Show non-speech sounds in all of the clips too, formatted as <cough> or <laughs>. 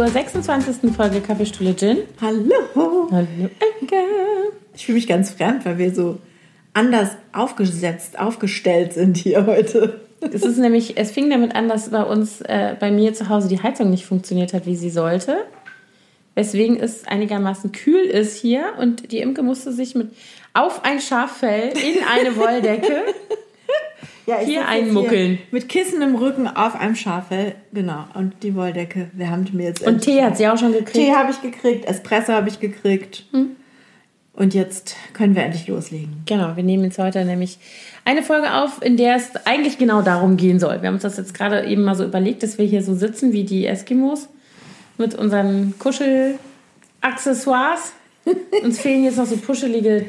zur 26. Folge Kaffeestuhle Gin. Hallo. Hallo, Ecke. Ich fühle mich ganz fremd, weil wir so anders aufgesetzt, aufgestellt sind hier heute. Es ist nämlich, es fing damit an, dass bei uns, äh, bei mir zu Hause die Heizung nicht funktioniert hat, wie sie sollte. Weswegen es einigermaßen kühl ist hier und die Imke musste sich mit auf ein Schaffell in eine <laughs> Wolldecke Ja, Hier einmuckeln. mit Kissen im Rücken auf einem Schafell. Genau. Und die Wolldecke. Wir haben mir jetzt. und Tee hat sie auch schon gekriegt. Tee habe ich gekriegt, Espresso habe ich gekriegt. Hm. Und jetzt können wir endlich loslegen. Genau, wir nehmen jetzt heute nämlich eine Folge auf, in der es eigentlich genau darum gehen soll. Wir haben uns das jetzt gerade eben mal so überlegt, dass wir hier so sitzen wie die Eskimos mit unseren Kuschelaccessoires. <laughs> Uns fehlen jetzt noch so puschelige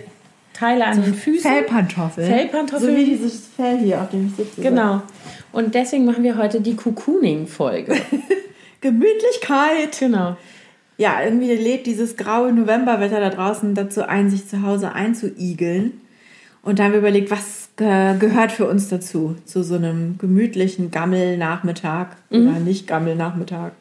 Teile an den Füßen. Fellpantoffeln. Fellpantoffeln. So wie dieses Fell hier, auf dem ich sitze. Genau. Und deswegen machen wir heute die Cocooning-Folge. <laughs> Gemütlichkeit. genau. Ja, irgendwie lädt dieses graue Novemberwetter da draußen dazu ein, sich zu Hause einzuigeln. Und da haben wir überlegt, was ge gehört für uns dazu? Zu so einem gemütlichen Gammelnachmittag oder nicht Gammelnachmittag.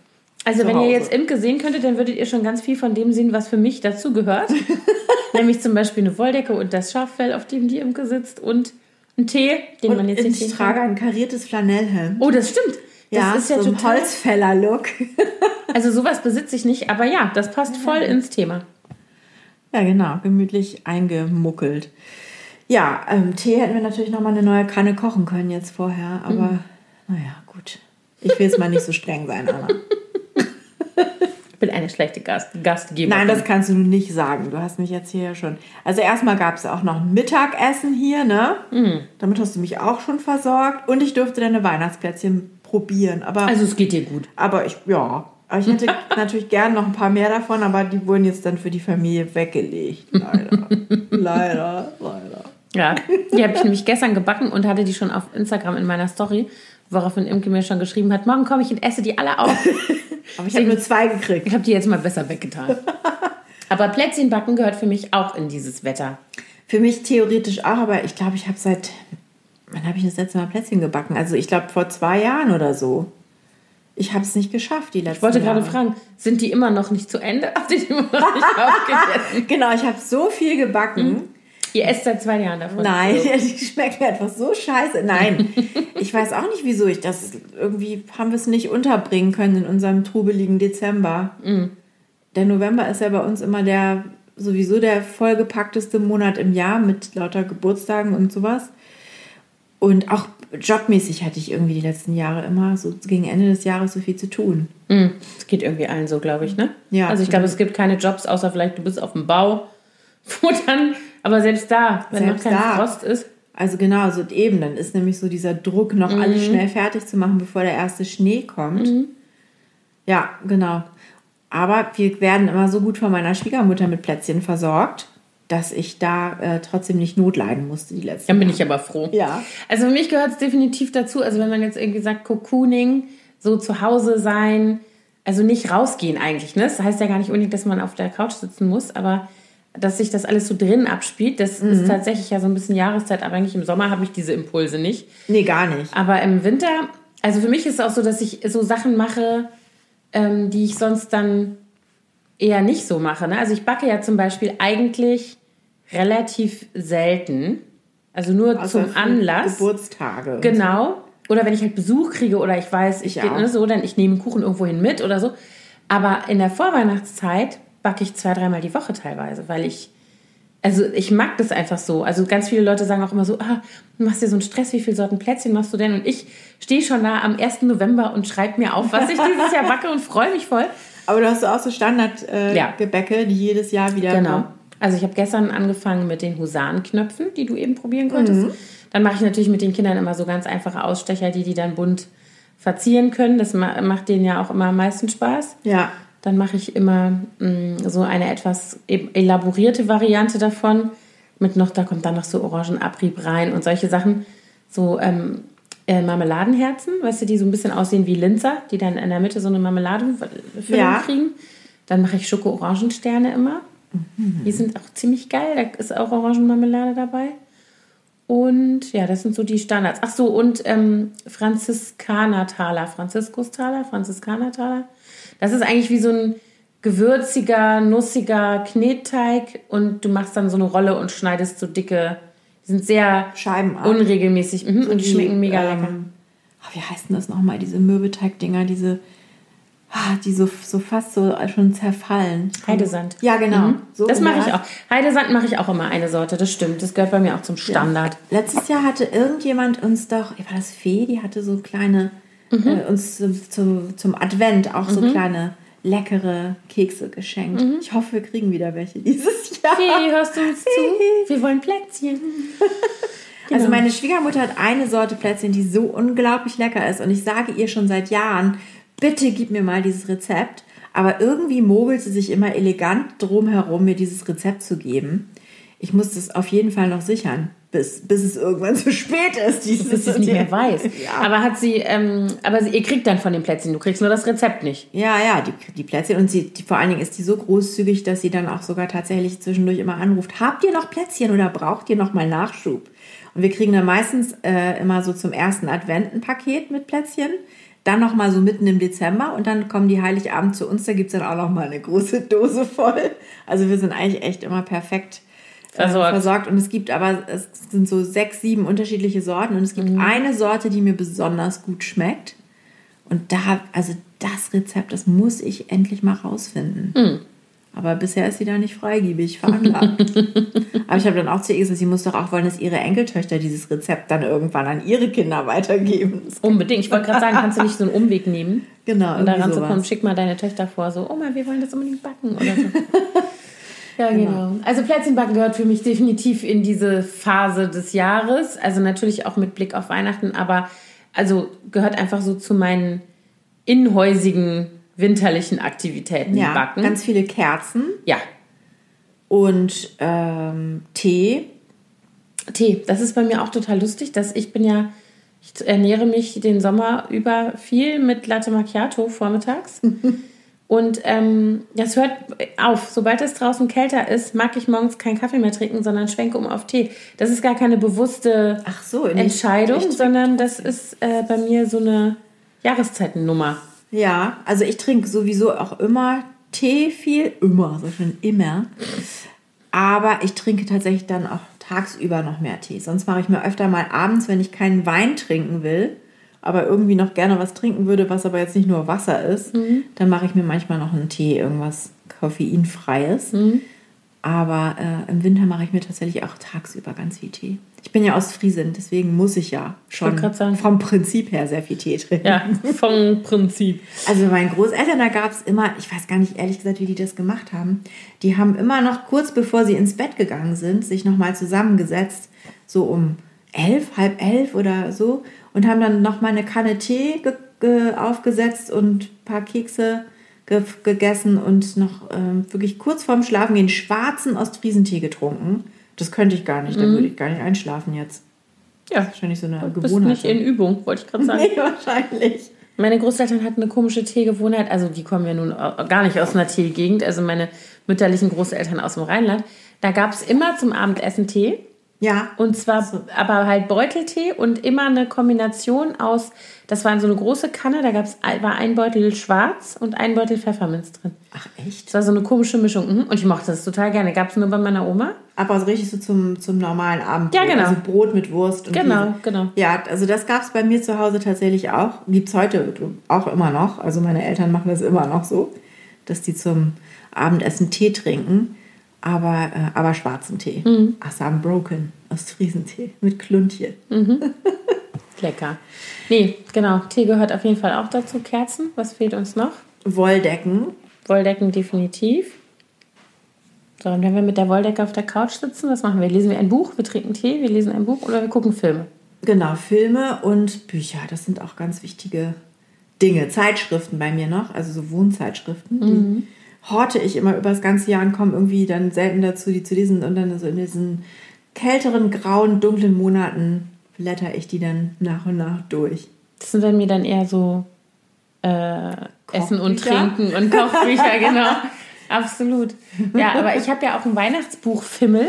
Also wenn ihr jetzt Imke sehen könntet, dann würdet ihr schon ganz viel von dem sehen, was für mich dazu gehört. <laughs> Nämlich zum Beispiel eine Wolldecke und das Schaffell, auf dem die Imke sitzt und ein Tee, den man Und jetzt nicht ich trage ein kariertes Flanellhemd. Oh, das stimmt. Das ja, ist ja so ein total. Holzfäller-Look. <laughs> Also sowas besitze ich nicht, aber ja, das passt voll ins Thema. Ja, genau, gemütlich eingemuckelt. Ja, ähm, Tee hätten wir natürlich noch mal eine neue Kanne kochen können jetzt vorher, aber Mhm. naja, gut. Ich will jetzt mal nicht so streng sein, Anna. <laughs> Ich bin eine schlechte Gast Gastgeberin. Nein, das kannst du nicht sagen. Du hast mich jetzt hier schon. Also erstmal gab es auch noch ein Mittagessen hier, ne? Mhm. Damit hast du mich auch schon versorgt. Und ich durfte deine Weihnachtsplätzchen probieren. Aber, Also es geht dir gut. aber ich, ja. Aber ich hätte <laughs> natürlich gern noch ein paar mehr davon, aber die wurden jetzt dann für die Familie weggelegt. Leider. <laughs> leider, leider. Ja, die habe ich nämlich gestern gebacken und hatte die schon auf Instagram in meiner Story, woraufhin Imke mir schon geschrieben hat, morgen komme ich und esse die alle auf. <laughs> Aber ich habe nur zwei gekriegt. Ich habe die jetzt mal besser weggetan. <laughs> Aber Plätzchen backen gehört für mich auch in dieses Wetter. Für mich theoretisch auch, aber ich glaube, ich habe seit. Wann habe ich das letzte Mal Plätzchen gebacken? Also ich glaube vor zwei Jahren oder so. Ich habe es nicht geschafft, die letzten Ich wollte gerade Jahre. fragen, sind die immer noch nicht zu Ende? <laughs> Habt ihr die immer noch nicht aufgegessen? Genau, ich habe so viel gebacken. Ihr esst seit zwei Jahren davon. Nein, So. <laughs> die schmecken einfach so scheiße. Nein, <laughs> ich weiß auch nicht, wieso ich das. Irgendwie haben wir es nicht unterbringen können in unserem trubeligen Dezember. Der November ist ja bei uns immer der sowieso der vollgepackteste Monat im Jahr mit lauter Geburtstagen und sowas. Und auch jobmäßig hatte ich irgendwie die letzten Jahre immer so gegen Ende des Jahres so viel zu tun. Mm, Es geht irgendwie allen so, glaube ich, ne? Ja, Also ich glaube, es gibt keine Jobs, außer vielleicht du bist auf dem Bau, <laughs> wo dann, aber selbst da, wenn Selbst noch kein da. Frost ist, Also genau, so eben, dann ist nämlich so dieser Druck, noch alles schnell fertig zu machen, bevor der erste Schnee kommt. Ja, genau. Aber wir werden immer so gut von meiner Schwiegermutter mit Plätzchen versorgt, dass ich da äh, trotzdem nicht Not leiden musste die letzten dann bin ich aber froh. Ja. Also für mich gehört es definitiv dazu, also wenn man jetzt irgendwie sagt, Cocooning, so zu Hause sein, also nicht rausgehen eigentlich, ne? Das heißt ja gar nicht unbedingt, dass man auf der Couch sitzen muss, aber dass sich das alles so drin abspielt, das ist tatsächlich ja so ein bisschen jahreszeitabhängig. Im Sommer habe ich diese Impulse nicht. Nee, gar nicht. Aber im Winter, also für mich ist es auch so, dass ich so Sachen mache, ähm, die ich sonst dann eher nicht so mache. Ne? Also ich backe ja zum Beispiel eigentlich relativ selten. Also nur Außer zum Anlass. Geburtstage. Genau. Oder wenn ich halt Besuch kriege oder ich weiß, ich Ich gehe ne, so, dann ich nehme einen Kuchen irgendwo hin mit oder so. Aber in der Vorweihnachtszeit backe ich zwei, dreimal die Woche teilweise, weil ich, also ich mag das einfach so. Also ganz viele Leute sagen auch immer so, ah, du machst dir so einen Stress, wie viele Sorten Plätzchen machst du denn? Und ich stehe schon da am 1. November und schreibe mir auf, was ich <laughs> dieses Jahr backe und freue mich voll. Aber du hast auch so Standardgebäcke, äh, Ja. Die jedes Jahr wieder Genau. kommen. Also ich habe gestern angefangen mit den Husarenknöpfen, die du eben probieren konntest. Dann mache ich natürlich mit den Kindern immer so ganz einfache Ausstecher, die die dann bunt verzieren können. Das ma macht denen ja auch immer am meisten Spaß. Ja. Dann mache ich immer mh, so eine etwas elaborierte Variante davon. Mit noch, da kommt dann noch so Orangenabrieb rein und solche Sachen. So ähm, äh, Marmeladenherzen, weißt du, die so ein bisschen aussehen wie Linzer, die dann in der Mitte so eine Marmeladefüllung Ja. kriegen. Dann mache ich Schoko-Orangensterne immer. Die sind auch ziemlich geil. Da ist auch Orangenmarmelade dabei. Und ja, das sind so die Standards. Ach so, und ähm, Franziskanertaler, Franziskustaler, Franziskanertaler. Das ist eigentlich wie so ein gewürziger, nussiger Knetteig und du machst dann so eine Rolle und schneidest so dicke, die sind sehr Scheiben ab. unregelmäßig mhm. So und die schmecken mega ähm, lecker. ah, wie heißt denn das nochmal, diese Mürbeteig-Dinger, diese, ah, die so, so fast so schon zerfallen. Heidesand. Ja, genau. Mhm. So das mache ich auch. Heidesand mache ich auch immer eine Sorte, das stimmt. Das gehört bei mir auch zum Standard. Letztes Jahr hatte irgendjemand uns doch, war das Fee, die hatte so kleine, Mhm. äh, uns zu, zu, zum Advent auch so kleine leckere Kekse geschenkt. Mhm. Ich hoffe, wir kriegen wieder welche dieses Jahr. Fee, hörst du uns zu? Wir wollen Plätzchen. <laughs> Also Genau. meine Schwiegermutter hat eine Sorte Plätzchen, die so unglaublich lecker ist. Und ich sage ihr schon seit Jahren, bitte gib mir mal dieses Rezept. Aber irgendwie mogelt sie sich immer elegant drum herum, mir dieses Rezept zu geben. Ich muss das auf jeden Fall noch sichern, bis, bis es irgendwann <laughs> zu spät ist. Dieses Bis sie es nicht mehr weiß. Ja. Aber hat sie, ähm, aber sie, ihr kriegt dann von den Plätzchen, du kriegst nur das Rezept nicht. Ja, ja, die, die Plätzchen. Und sie, die, vor allen Dingen ist die so großzügig, dass sie dann auch sogar tatsächlich zwischendurch immer anruft. Habt ihr noch Plätzchen oder braucht ihr noch mal Nachschub? Und wir kriegen dann meistens äh, immer so zum ersten Advent ein Paket mit Plätzchen. Dann noch mal so mitten im Dezember und dann kommen die Heiligabend zu uns. Da gibt's dann auch noch mal eine große Dose voll. Also wir sind eigentlich echt immer perfekt Versorgt. versorgt. Und es gibt aber, es sind so sechs, sieben unterschiedliche Sorten. Und es gibt eine Sorte, die mir besonders gut schmeckt. Und da, also das Rezept, das muss ich endlich mal rausfinden. Aber bisher ist sie da nicht freigebig veranlagt. <laughs> Aber ich habe dann auch zu ihr gesagt, sie muss doch auch wollen, dass ihre Enkeltöchter dieses Rezept dann irgendwann an ihre Kinder weitergeben. Unbedingt. Ich wollte gerade sagen, kannst du nicht so einen Umweg nehmen? Genau, Und da irgendwie ranzukommen, sowas. schick mal deine Töchter vor, so, Oma, wir wollen das unbedingt backen oder so. <laughs> ja, genau. Also Plätzchenbacken gehört für mich definitiv in diese Phase des Jahres. Also natürlich auch mit Blick auf Weihnachten, aber also gehört einfach so zu meinen inhäusigen winterlichen Aktivitäten, Ja, Backen. ganz viele Kerzen ja, und ähm, Tee. Tee, das ist bei mir auch total lustig, dass ich bin ja, ich ernähre mich den Sommer über viel mit Latte Macchiato vormittags. <laughs> Und ähm, das hört auf. Sobald es draußen kälter ist, mag ich morgens keinen Kaffee mehr trinken, sondern schwenke um auf Tee. Das ist gar keine bewusste so, Entscheidung, ich trinke sondern das ist äh, bei mir so eine Jahreszeitennummer. Ja, also ich trinke sowieso auch immer Tee viel, immer, so schon immer. Aber ich trinke tatsächlich dann auch tagsüber noch mehr Tee. Sonst mache ich mir öfter mal abends, wenn ich keinen Wein trinken will, aber irgendwie noch gerne was trinken würde, was aber jetzt nicht nur Wasser ist, dann mache ich mir manchmal noch einen Tee, irgendwas koffeinfreies. Aber äh, im Winter mache ich mir tatsächlich auch tagsüber ganz viel Tee. Ich bin ja aus Friesen, deswegen muss ich ja schon sagen. vom Prinzip her sehr viel Tee trinken. Ja, <laughs> vom Prinzip. Also bei meinen Großeltern, da gab es immer, ich weiß gar nicht ehrlich gesagt, wie die das gemacht haben. Die haben immer noch kurz bevor sie ins Bett gegangen sind, sich nochmal zusammengesetzt, so um elf, halb elf oder so, und haben dann nochmal eine Kanne Tee ge ge aufgesetzt und ein paar Kekse ge gegessen und noch ähm, wirklich kurz vorm Schlafen gehen schwarzen Ostfriesentee getrunken. Das könnte ich gar nicht, da würde ich gar nicht einschlafen jetzt. Ja, Wahrscheinlich so eine du bist Gewohnheit. nicht in Übung, wollte ich gerade sagen. <laughs> nee, wahrscheinlich. Meine Großeltern hatten eine komische Teegewohnheit. Also die kommen ja nun gar nicht aus einer Teegegend. Also meine mütterlichen Großeltern aus dem Rheinland. Da gab es immer zum Abendessen Tee. Ja. Und zwar aber halt Beuteltee und immer eine Kombination aus, das war so eine große Kanne, da gab's, war ein Beutel schwarz und ein Beutel Pfefferminz drin. Ach echt? Das war so eine komische Mischung. mhm. Und ich mochte das total gerne. Gab es nur bei meiner Oma. Aber so richtig so zum, zum normalen Abend. Ja, genau. Also Brot mit Wurst und Genau, Käse. genau. Ja, also das gab es bei mir zu Hause tatsächlich auch. Gibt es heute auch immer noch. Also meine Eltern machen das immer noch so, dass die zum Abendessen Tee trinken. Aber, äh, aber schwarzen Tee. Mhm. Assam Broken aus Friesentee mit Kluntje. <laughs> Lecker. Nee, genau. Tee gehört auf jeden Fall auch dazu. Kerzen. Was fehlt uns noch? Wolldecken. Wolldecken definitiv. So, und wenn wir mit der Wolldecke auf der Couch sitzen, was machen wir? Lesen wir ein Buch, wir trinken Tee, wir lesen ein Buch oder wir gucken Filme. Genau, Filme und Bücher. Das sind auch ganz wichtige Dinge. Zeitschriften bei mir noch, also so Wohnzeitschriften. Die horte ich immer über das ganze Jahr und komme irgendwie dann selten dazu, die zu lesen. Und dann so in diesen kälteren, grauen, dunklen Monaten blätter ich die dann nach und nach durch. Das sind bei mir dann eher so äh, Essen und? <laughs> Trinken und Kochbücher, genau. Absolut. Ja, aber ich habe ja auch ein Weihnachtsbuch Fimmel.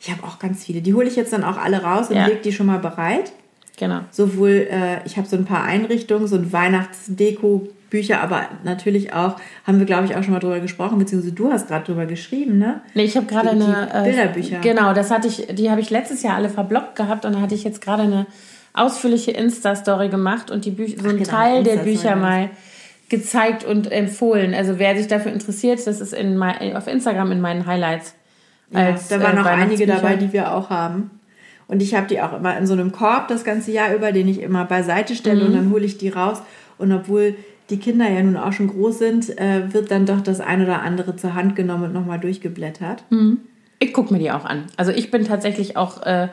Ich habe auch ganz viele. Die hole ich jetzt dann auch alle raus und Ja. leg die schon mal bereit. Genau. Sowohl, äh, ich habe so ein paar Einrichtungen, so ein Weihnachtsdeko Bücher, aber natürlich auch, haben wir glaube ich auch schon mal drüber gesprochen, beziehungsweise du hast gerade drüber geschrieben, ne? Nee, ich habe gerade eine äh, Bilderbücher. Genau, das hatte ich, die habe ich letztes Jahr alle verblockt gehabt und da hatte ich jetzt gerade eine ausführliche Insta-Story gemacht und die Bücher, so einen genau, Teil der Bücher mal gezeigt und empfohlen. Also wer sich dafür interessiert, das ist in mein, auf Instagram in meinen Highlights. Als, ja, da waren äh, noch einige dabei, die wir auch haben. Und ich habe die auch immer in so einem Korb das ganze Jahr über, den ich immer beiseite stelle mhm. und dann hole ich die raus. Und obwohl die Kinder ja nun auch schon groß sind, äh, wird dann doch das ein oder andere zur Hand genommen und nochmal durchgeblättert. Mhm. Ich gucke mir die auch an. Also ich bin tatsächlich auch, äh,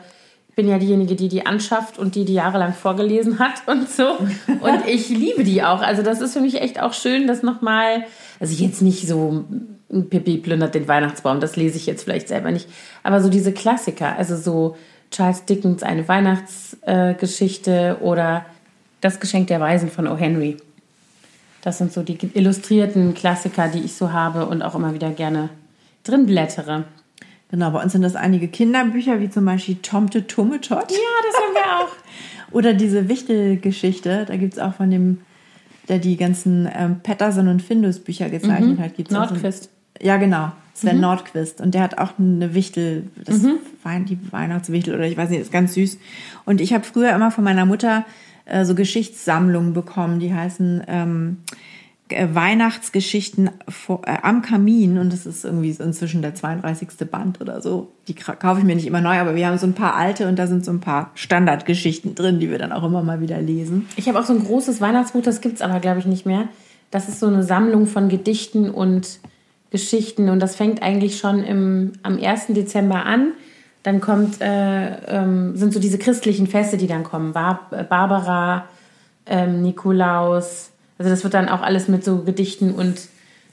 bin ja diejenige, die die anschafft und die die jahrelang vorgelesen hat <laughs> und so. Und ich liebe die auch. Also das ist für mich echt auch schön, das nochmal, also jetzt nicht so Pippi plündert den Weihnachtsbaum, das lese ich jetzt vielleicht selber nicht, aber so diese Klassiker, also so Charles Dickens, eine Weihnachtsgeschichte äh, oder Das Geschenk der Weisen von O. Henry. Das sind so die illustrierten Klassiker, die ich so habe und auch immer wieder gerne drin blättere. Genau, bei uns sind das einige Kinderbücher, wie zum Beispiel Tomte Tummetott. Ja, das haben wir auch. <laughs> Oder diese Wichtelgeschichte, da gibt es auch von dem, der die ganzen ähm, Patterson und Findus Bücher gezeichnet mhm. hat. Gibt's Nordquist. Ja, genau. Sven mhm. Nordquist. Und der hat auch eine Wichtel, das mhm. Wein, die Weihnachtswichtel oder ich weiß nicht, ist ganz süß. Und ich habe früher immer von meiner Mutter äh, so Geschichtssammlungen bekommen, die heißen ähm, äh, Weihnachtsgeschichten vor, äh, am Kamin und das ist irgendwie inzwischen der 32. Band oder so. Die kaufe ich mir nicht immer neu, aber wir haben so ein paar alte und da sind so ein paar Standardgeschichten drin, die wir dann auch immer mal wieder lesen. Ich habe auch so ein großes Weihnachtsbuch, das gibt es aber glaube ich nicht mehr. Das ist so eine Sammlung von Gedichten und Geschichten und das fängt eigentlich schon im, am 1. Dezember an dann kommt, äh, ähm, sind so diese christlichen Feste, die dann kommen. Bar Barbara, ähm, Nikolaus. Also das wird dann auch alles mit so Gedichten und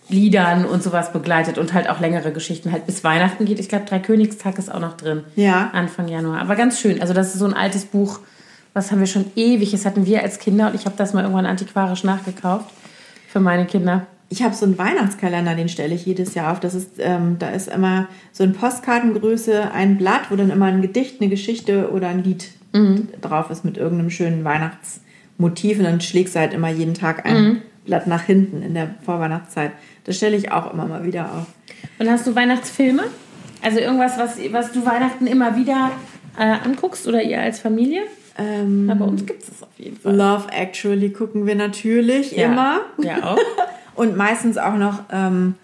Liedern und sowas begleitet und halt auch längere Geschichten. Halt bis Weihnachten geht. Ich glaube, Dreikönigstag ist auch noch drin. Ja. Anfang Januar. Aber ganz schön. Also das ist so ein altes Buch. Was haben wir schon ewig? Das hatten wir als Kinder und ich habe das mal irgendwann antiquarisch nachgekauft für meine Kinder ich habe so einen Weihnachtskalender, den stelle ich jedes Jahr auf. Das ist, ähm, da ist immer so in Postkartengröße ein Blatt, wo dann immer ein Gedicht, eine Geschichte oder ein Lied mhm. drauf ist mit irgendeinem schönen Weihnachtsmotiv. Und dann schlägst du halt immer jeden Tag ein mhm. Blatt nach hinten in der Vorweihnachtszeit. Das stelle ich auch immer mal wieder auf. Und hast du Weihnachtsfilme? Also irgendwas, was, was du Weihnachten immer wieder äh, anguckst oder ihr als Familie? Ähm, ja, bei uns gibt es das auf jeden Fall. Love Actually gucken wir natürlich ja. immer. Ja, auch. <laughs> Und meistens auch noch, ähm,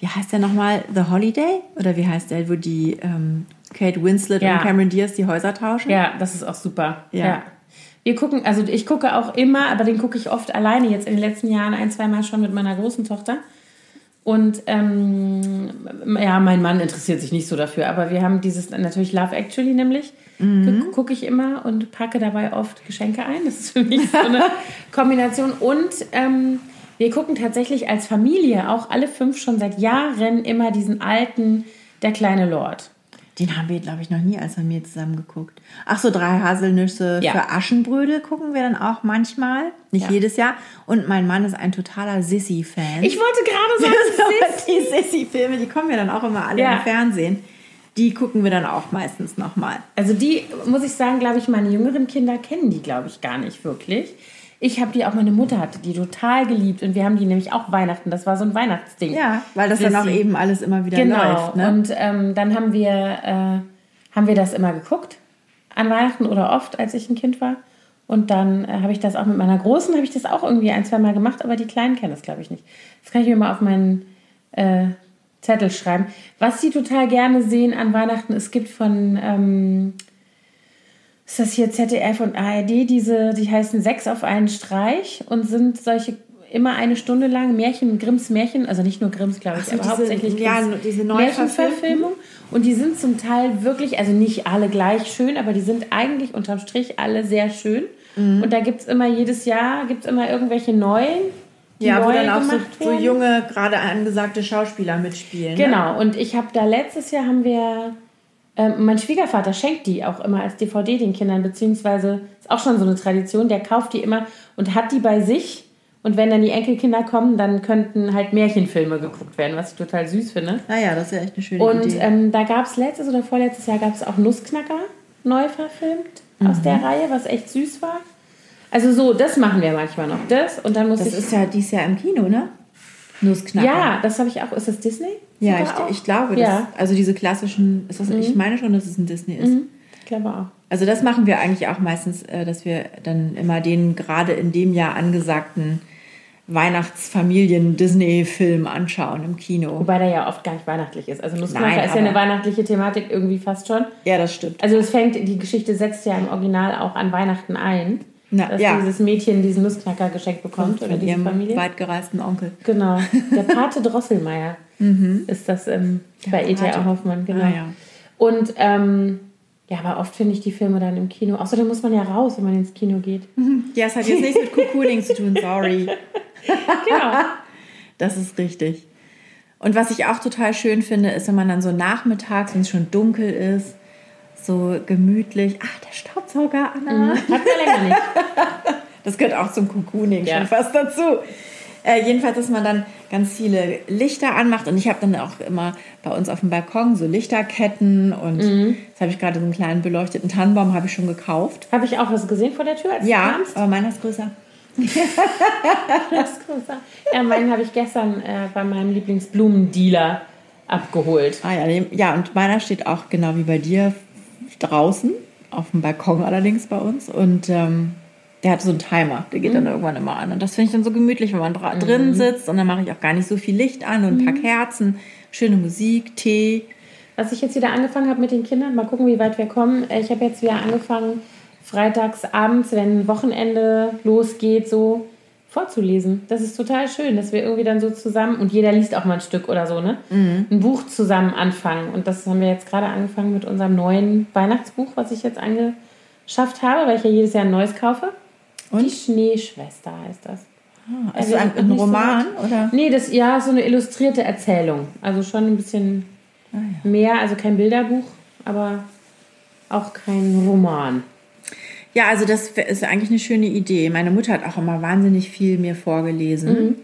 wie heißt der nochmal? The Holiday? Oder wie heißt der, wo die ähm, Kate Winslet ja. und Cameron Diaz die Häuser tauschen? Ja, das ist auch super. Ja. ja. Wir gucken, also ich gucke auch immer, aber den gucke ich oft alleine, jetzt in den letzten Jahren ein, zweimal schon mit meiner großen Tochter. Und ähm, ja, mein Mann interessiert sich nicht so dafür, aber wir haben dieses natürlich Love Actually nämlich. Mhm. Gucke ich immer und packe dabei oft Geschenke ein. Das ist für mich so eine <laughs> Kombination. Und ähm, wir gucken tatsächlich als Familie auch alle fünf schon seit Jahren immer diesen alten Der kleine Lord. Den haben wir, glaube ich, noch nie als Familie zusammen geguckt. Ach so, drei Haselnüsse ja. für Aschenbrödel gucken wir dann auch manchmal. Nicht ja. jedes Jahr. Und mein Mann ist ein totaler Sissy-Fan. Ich wollte gerade <laughs> sagen, Sissy. die Sissy-Filme, die kommen ja dann auch immer alle ja. im Fernsehen. Die gucken wir dann auch meistens nochmal. Also die, muss ich sagen, glaube ich, meine jüngeren Kinder kennen die, glaube ich, gar nicht wirklich. Ich habe die auch, meine Mutter hatte die total geliebt und wir haben die nämlich auch Weihnachten. Das war so ein Weihnachtsding. Ja, weil das dann auch eben alles immer wieder genau. läuft. Ne? Und ähm, dann haben wir, äh, haben wir das immer geguckt an Weihnachten oder oft, als ich ein Kind war. Und dann äh, habe ich das auch mit meiner Großen, habe ich das auch irgendwie ein, zwei Mal gemacht, aber die Kleinen kennen das, glaube ich, nicht. Das kann ich mir mal auf meinen äh, Zettel schreiben. Was sie total gerne sehen an Weihnachten, es gibt von ähm, ist das hier ZDF und ARD, diese, die heißen Sechs auf einen Streich und sind solche immer eine Stunde lang Märchen, Grimms Märchen, also nicht nur Grimms, glaube ich, so, aber diese, hauptsächlich ja, diese Märchenverfilmung. Und die sind zum Teil wirklich, also nicht alle gleich schön, aber die sind eigentlich unterm Strich alle sehr schön. Mhm. Und da gibt es immer jedes Jahr, gibt es immer irgendwelche neuen. Ja, wo dann auch so, so, junge, gerade angesagte Schauspieler mitspielen. Ne? Genau, ne? und ich habe da letztes Jahr haben wir ähm, mein Schwiegervater schenkt die auch immer als DVD den Kindern, beziehungsweise ist auch schon so eine Tradition, der kauft die immer und hat die bei sich. Und wenn dann die Enkelkinder kommen, dann könnten halt Märchenfilme geguckt werden, was ich total süß finde. Naja, das ist ja echt eine schöne und, Idee. Und ähm, da gab es letztes oder vorletztes Jahr gab es auch Nussknacker neu verfilmt. aus der Reihe, was echt süß war. Also so, das machen wir manchmal noch. Das und dann muss Das ich. ist ja dieses Jahr im Kino, ne? Nussknacker. ja, das habe ich auch. Ist das Disney? Ja, ich, ich glaube, das, Ja, also diese klassischen, das, ich meine schon, dass es ein Disney ist. ich glaube auch. Also das machen wir eigentlich auch meistens, äh, dass wir dann immer den gerade in dem Jahr angesagten Weihnachtsfamilien-Disney-Film anschauen im Kino. Wobei der ja oft gar nicht weihnachtlich ist. Also Nussknacker ist ja eine weihnachtliche Thematik irgendwie fast schon. Ja, das stimmt. Also es fängt, die Geschichte setzt ja im Original auch an Weihnachten ein. Na, dass ja. dieses Mädchen diesen Nussknacker geschenkt bekommt oder Von diese ihrem Familie. weitgereisten Onkel. Genau. Der <laughs> Pate Drosselmeier ist das ähm, bei E.T.A. Hoffmann, genau. Ah, ja. Und ähm, ja, aber oft finde ich die Filme dann im Kino. Außerdem muss man ja raus, wenn man ins Kino geht. Ja, es hat jetzt nichts mit Cocooning zu tun, sorry. <laughs> Genau. Das ist richtig. Und was ich auch total schön finde, ist, wenn man dann so nachmittags, wenn es schon dunkel ist, so gemütlich, ah, der Staubsauger, Anna. Hat man länger nicht. <laughs> Das gehört auch zum Cocooning Ja. schon fast dazu. Äh, jedenfalls, dass man dann ganz viele Lichter anmacht. Und ich habe dann auch immer bei uns auf dem Balkon so Lichterketten. Und jetzt habe ich gerade so einen kleinen beleuchteten Tannenbaum, habe ich schon gekauft. Habe ich auch was gesehen vor der Tür, als du Ja, kamst? aber meiner ist größer. <laughs> Das ist größer. Ja, meinen habe ich gestern äh, bei meinem Lieblingsblumendealer abgeholt. Ah ja, ja, und meiner steht auch genau wie bei dir draußen, auf dem Balkon allerdings bei uns. Und ähm, der hat so einen Timer, der geht dann irgendwann immer an. Und das finde ich dann so gemütlich, wenn man dra drin sitzt. Und dann mache ich auch gar nicht so viel Licht an und ein paar Kerzen, schöne Musik, Tee. Was ich jetzt wieder angefangen habe mit den Kindern, mal gucken, wie weit wir kommen. Äh, Ich habe jetzt wieder angefangen, freitags abends, wenn Wochenende losgeht, so vorzulesen. Das ist total schön, dass wir irgendwie dann so zusammen und jeder liest auch mal ein Stück oder so, ne? Ein Buch zusammen anfangen. Und das haben wir jetzt gerade angefangen mit unserem neuen Weihnachtsbuch, was ich jetzt angeschafft habe, weil ich ja jedes Jahr ein neues kaufe. Die Und? Schneeschwester heißt das. Also wir ein, ein so Roman, weit. oder? Nee, das ja so eine illustrierte Erzählung. Also schon ein bisschen Ah, mehr, also kein Bilderbuch, aber auch kein Roman. Ja, also das ist eigentlich eine schöne Idee. Meine Mutter hat auch immer wahnsinnig viel mir vorgelesen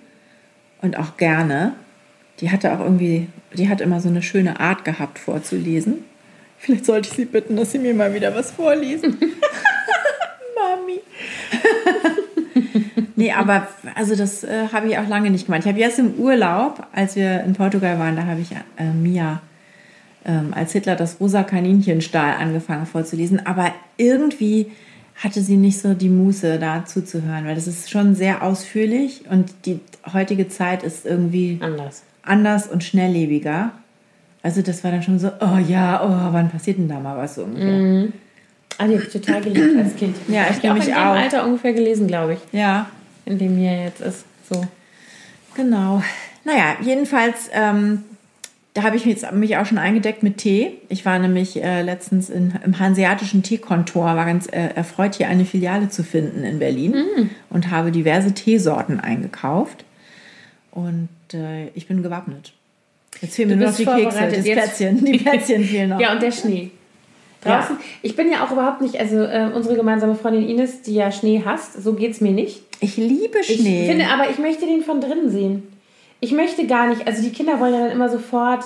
und auch gerne. Die hatte auch irgendwie, die hat immer so eine schöne Art gehabt vorzulesen. Vielleicht sollte ich sie bitten, dass sie mir mal wieder was vorlesen. <laughs> nee, aber also das äh, habe ich auch lange nicht gemacht. Ich habe jetzt im Urlaub, als wir in Portugal waren, da habe ich äh, Mia ähm, als Hitler das rosa Kaninchen stahl angefangen vorzulesen. Aber irgendwie hatte sie nicht so die Muße, da zuzuhören, weil das ist schon sehr ausführlich und die heutige Zeit ist irgendwie Anders. anders und schnelllebiger. Also das war dann schon so, oh ja, oh, wann passiert denn da mal was so ungefähr? Ah, die habe ich total geliebt als Kind. Ja, ich Hab auch in dem. Alter ungefähr gelesen, glaube ich, Ja, in dem mir jetzt ist. So. Genau. Naja, jedenfalls, ähm, da habe ich mich, jetzt, mich auch schon eingedeckt mit Tee. Ich war nämlich äh, letztens in, im Hanseatischen Teekontor, war ganz äh, erfreut, hier eine Filiale zu finden in Berlin und habe diverse Teesorten eingekauft. Und äh, ich bin gewappnet. Jetzt fehlen mir nur noch die Kekse, das Plätzchen. Die <laughs> Plätzchen fehlen noch. Ja, und der Schnee. Draußen. Ich bin ja auch überhaupt nicht, also äh, unsere gemeinsame Freundin Ines, die ja Schnee hasst, so geht es mir nicht. Ich liebe Ich Schnee. finde, aber ich möchte den von drinnen sehen. Ich möchte gar nicht, also die Kinder wollen ja dann immer sofort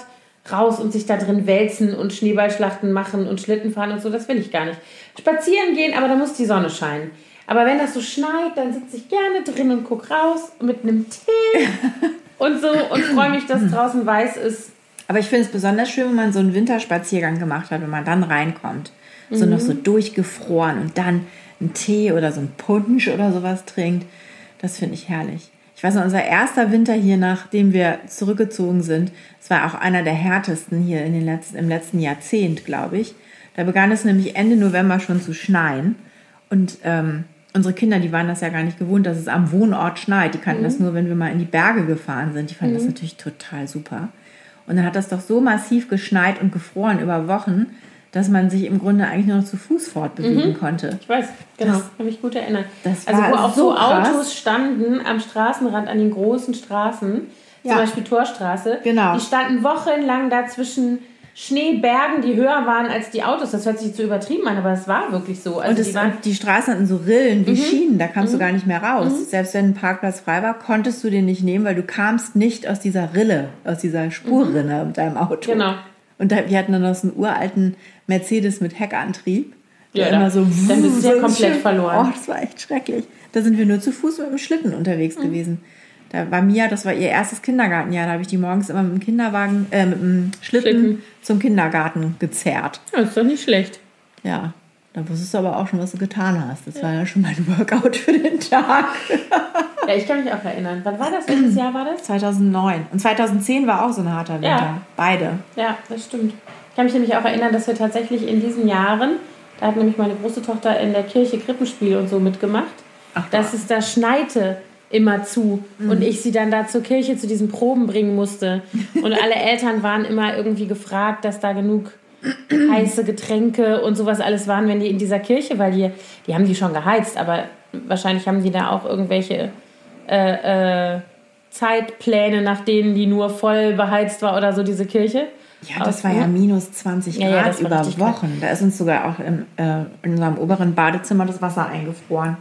raus und sich da drin wälzen und Schneeballschlachten machen und Schlitten fahren und so, das will ich gar nicht. Spazieren gehen, aber da muss die Sonne scheinen. Aber wenn das so schneit, dann sitze ich gerne drin und gucke raus mit einem Tee <laughs> und so und freue mich, dass draußen weiß ist. Aber ich finde es besonders schön, wenn man so einen Winterspaziergang gemacht hat, wenn man dann reinkommt. So noch so durchgefroren und dann einen Tee oder so einen Punsch oder sowas trinkt. Das finde ich herrlich. Ich weiß noch, unser erster Winter hier, nachdem wir zurückgezogen sind, es war auch einer der härtesten hier in den letzten, im letzten Jahrzehnt, glaube ich. Da begann es nämlich Ende November schon zu schneien. Und ähm, unsere Kinder, die waren das ja gar nicht gewohnt, dass es am Wohnort schneit. Die kannten das nur, wenn wir mal in die Berge gefahren sind. Die fanden das natürlich total super. Und dann hat das doch so massiv geschneit und gefroren über Wochen, dass man sich im Grunde eigentlich nur noch zu Fuß fortbewegen konnte. Ich weiß, genau, Das- kann mich gut erinnern. also wo auch so krass. Autos standen am Straßenrand, an den großen Straßen, Ja. zum Beispiel Torstraße. Genau. Die standen wochenlang da zwischen Schneebergen, die höher waren als die Autos. Das hört sich zu übertrieben an, aber es war wirklich so. Also Und, die es, waren, und die Straßen hatten so Rillen wie Schienen, da kamst du gar nicht mehr raus. Selbst wenn ein Parkplatz frei war, konntest du den nicht nehmen, weil du kamst nicht aus dieser Rille, aus dieser Spurrinne mit deinem Auto. Genau. Und da, wir hatten dann noch so einen uralten Mercedes mit Heckantrieb. Ja, immer so. dann bist du ja komplett verloren. Oh, das war echt schrecklich. Da sind wir nur zu Fuß mit dem Schlitten unterwegs Mhm. gewesen. Da war Mia, das war ihr erstes Kindergartenjahr. Da habe ich die morgens immer mit dem Kinderwagen, äh, mit dem Schlitten, Schlitten. zum Kindergarten gezerrt. Ja, ist doch nicht schlecht. Ja, da wusstest du aber auch schon, was du getan hast. Das war ja schon mein Workout für den Tag. <laughs> Ja, ich kann mich auch erinnern. Wann war das? <clears throat> Welches Jahr war das? 2009. Und 2010 war auch so ein harter Winter. Ja. Beide. Ja, das stimmt. Ich kann mich nämlich auch erinnern, dass wir tatsächlich in diesen Jahren, da hat nämlich meine große Tochter in der Kirche Krippenspiel und so mitgemacht, Ach, dass es da schneite immer zu und ich sie dann da zur Kirche zu diesen Proben bringen musste. Und alle <laughs> Eltern waren immer irgendwie gefragt, dass da genug heiße Getränke und sowas alles waren, wenn die in dieser Kirche, weil die, die haben die schon geheizt, aber wahrscheinlich haben die da auch irgendwelche äh, äh, Zeitpläne, nach denen die nur voll beheizt war oder so, diese Kirche. Ja, das war ja minus 20 Ja, Grad ja, war über. Wochen. Da ist uns sogar auch in, äh, in unserem oberen Badezimmer das Wasser eingefroren.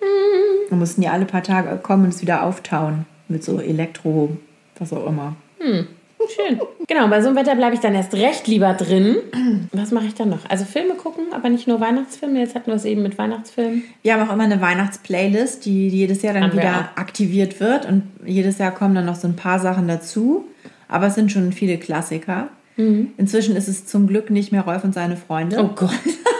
Mhm. Da mussten die alle paar Tage kommen und es wieder auftauen. Mit so Elektro, was auch immer. Schön. Genau, bei so einem Wetter bleibe ich dann erst recht lieber drin. Was mache ich dann noch? Also Filme gucken, aber nicht nur Weihnachtsfilme. Jetzt hatten wir es eben mit Weihnachtsfilmen. Wir haben auch immer eine Weihnachtsplaylist, die, die jedes Jahr dann Haben wir wieder aktiviert wird. Und jedes Jahr kommen dann noch so ein paar Sachen dazu. Aber es sind schon viele Klassiker. Inzwischen ist es zum Glück nicht mehr Rolf und seine Freunde. Oh Gott. <laughs>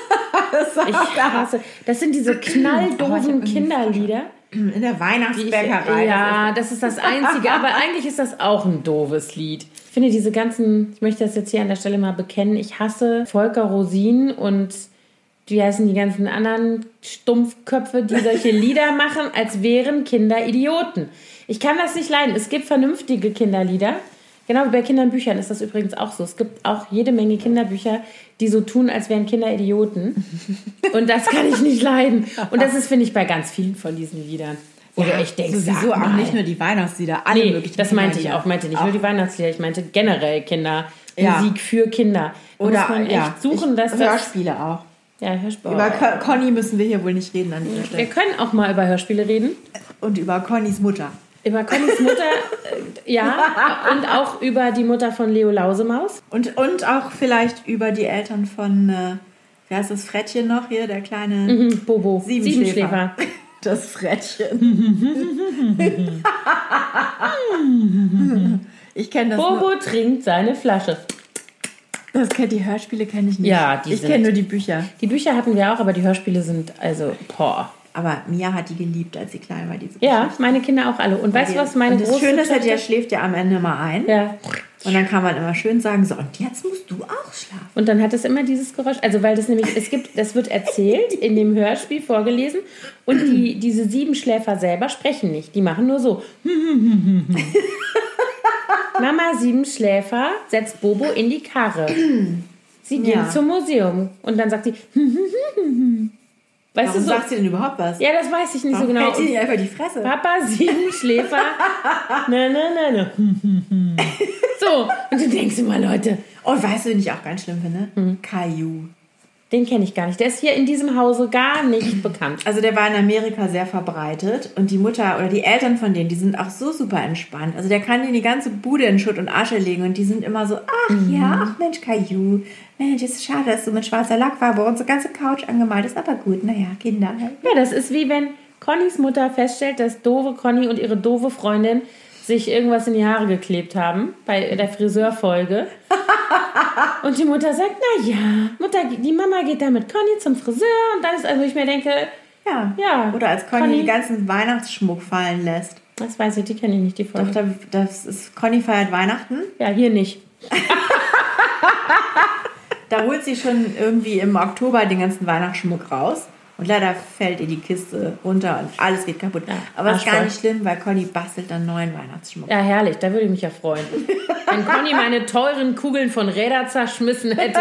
Ich hasse. Das sind diese Oh, irgendwie Kinderlieder. In der die ich- Weihnachtsbäckerei. Ja, das ist das Einzige. Aber eigentlich ist das auch ein doofes Lied. Ich finde diese ganzen, ich möchte das jetzt hier an der Stelle mal bekennen, ich hasse Volker Rosin und wie heißen die ganzen anderen Stumpfköpfe, die solche <laughs> Lieder machen, als wären Kinder Idioten. Ich kann das nicht leiden. Es gibt vernünftige Kinderlieder. Genau wie bei Kinderbüchern ist das übrigens auch so. Es gibt auch jede Menge Kinderbücher, die so tun, als wären Kinder Idioten. <laughs> Und das kann ich nicht leiden. Und das ist, finde ich, bei ganz vielen von diesen Liedern. Wo du echt denkst, sowieso auch nicht nur die Weihnachtslieder, alle Nee, möglichen das meinte ich auch. Meinte nicht nur die Weihnachtslieder, ich meinte generell Kinder. Ja. Musik für Kinder. Da Oder muss man echt ja, suchen, ich, dass das... Hörspiele auch. Ja, Hörspiele. Über Con- Conny müssen wir hier wohl nicht reden an dieser Wir Stelle. können auch mal über Hörspiele reden. Und über Connys Mutter. Über Connys Mutter, äh, ja. Und auch über die Mutter von Leo Lausemaus. Und, und auch vielleicht über die Eltern von, äh, wer ist das Frettchen noch hier, der kleine Mhm, Bobo. Siebenschläfer. <laughs> Das Frettchen. <laughs> ich kenne das nur. Bobo trinkt seine Flasche. Das kennt die Hörspiele kenne ich nicht. Ja, die ich kenne nur die Bücher. Die Bücher hatten wir auch, aber die Hörspiele sind also, boah. Aber Mia hat die geliebt, als sie klein war, diese Ja, Geschichte. meine Kinder auch alle. Und weißt du, was meine und das große Schöne ist Tochter- der schläft ja am Ende mal ein. Ja. Und dann kann man immer schön sagen, so, und jetzt musst du auch schlafen. Und dann hat es immer dieses Geräusch, also weil das nämlich, es gibt, das wird erzählt, in dem Hörspiel vorgelesen und die, diese Siebenschläfer selber sprechen nicht, die machen nur so. <laughs> Mama Siebenschläfer setzt Bobo in die Karre. Sie gehen Ja. zum Museum und dann sagt sie, <laughs> <laughs> weißt Warum du so? sagt sie denn überhaupt was? Ja, das weiß ich nicht so Warum genau. hält sie nicht einfach die Fresse? Papa Siebenschläfer. <laughs> na, na, na, na. So, und du denkst immer, Leute, Und weißt du, wen ich auch ganz schlimm finde? Hm. Caillou. Den kenne ich gar nicht. Der ist hier in diesem Hause gar nicht <clears throat> bekannt. Also der war in Amerika sehr verbreitet und die Mutter oder die Eltern von denen, die sind auch so super entspannt. Also der kann dir die ganze Bude in Schutt und Asche legen und die sind immer so, ach Mhm. ja, ach Mensch, Caillou. Mensch, es ist schade, dass du mit schwarzer Lackfarbe unsere ganze Couch angemalt hast, aber gut, naja, Kinder halt. Ja, das ist wie wenn Connys Mutter feststellt, dass doofe Conny und ihre doofe Freundin sich irgendwas in die Haare geklebt haben bei der Friseurfolge. <laughs> Und die Mutter sagt, na ja, Mutter, die Mama geht da mit Conny zum Friseur und dann ist also ich mir denke, Ja. Ja, Oder als Conny, Conny- den ganzen Weihnachtsschmuck fallen lässt. das weiß ich, die kenne ich nicht, die Doch, Folge. da, das ist, Conny feiert Weihnachten. Ja, hier nicht. <laughs> Da holt sie schon irgendwie im Oktober den ganzen Weihnachtsschmuck raus. Und leider fällt ihr die Kiste runter und alles geht kaputt. Aber ist gar nicht schlimm, weil Conny bastelt dann neuen Weihnachtsschmuck. Ja, herrlich, da würde ich mich ja freuen. Wenn Conny meine teuren Kugeln von Räder zerschmissen hätte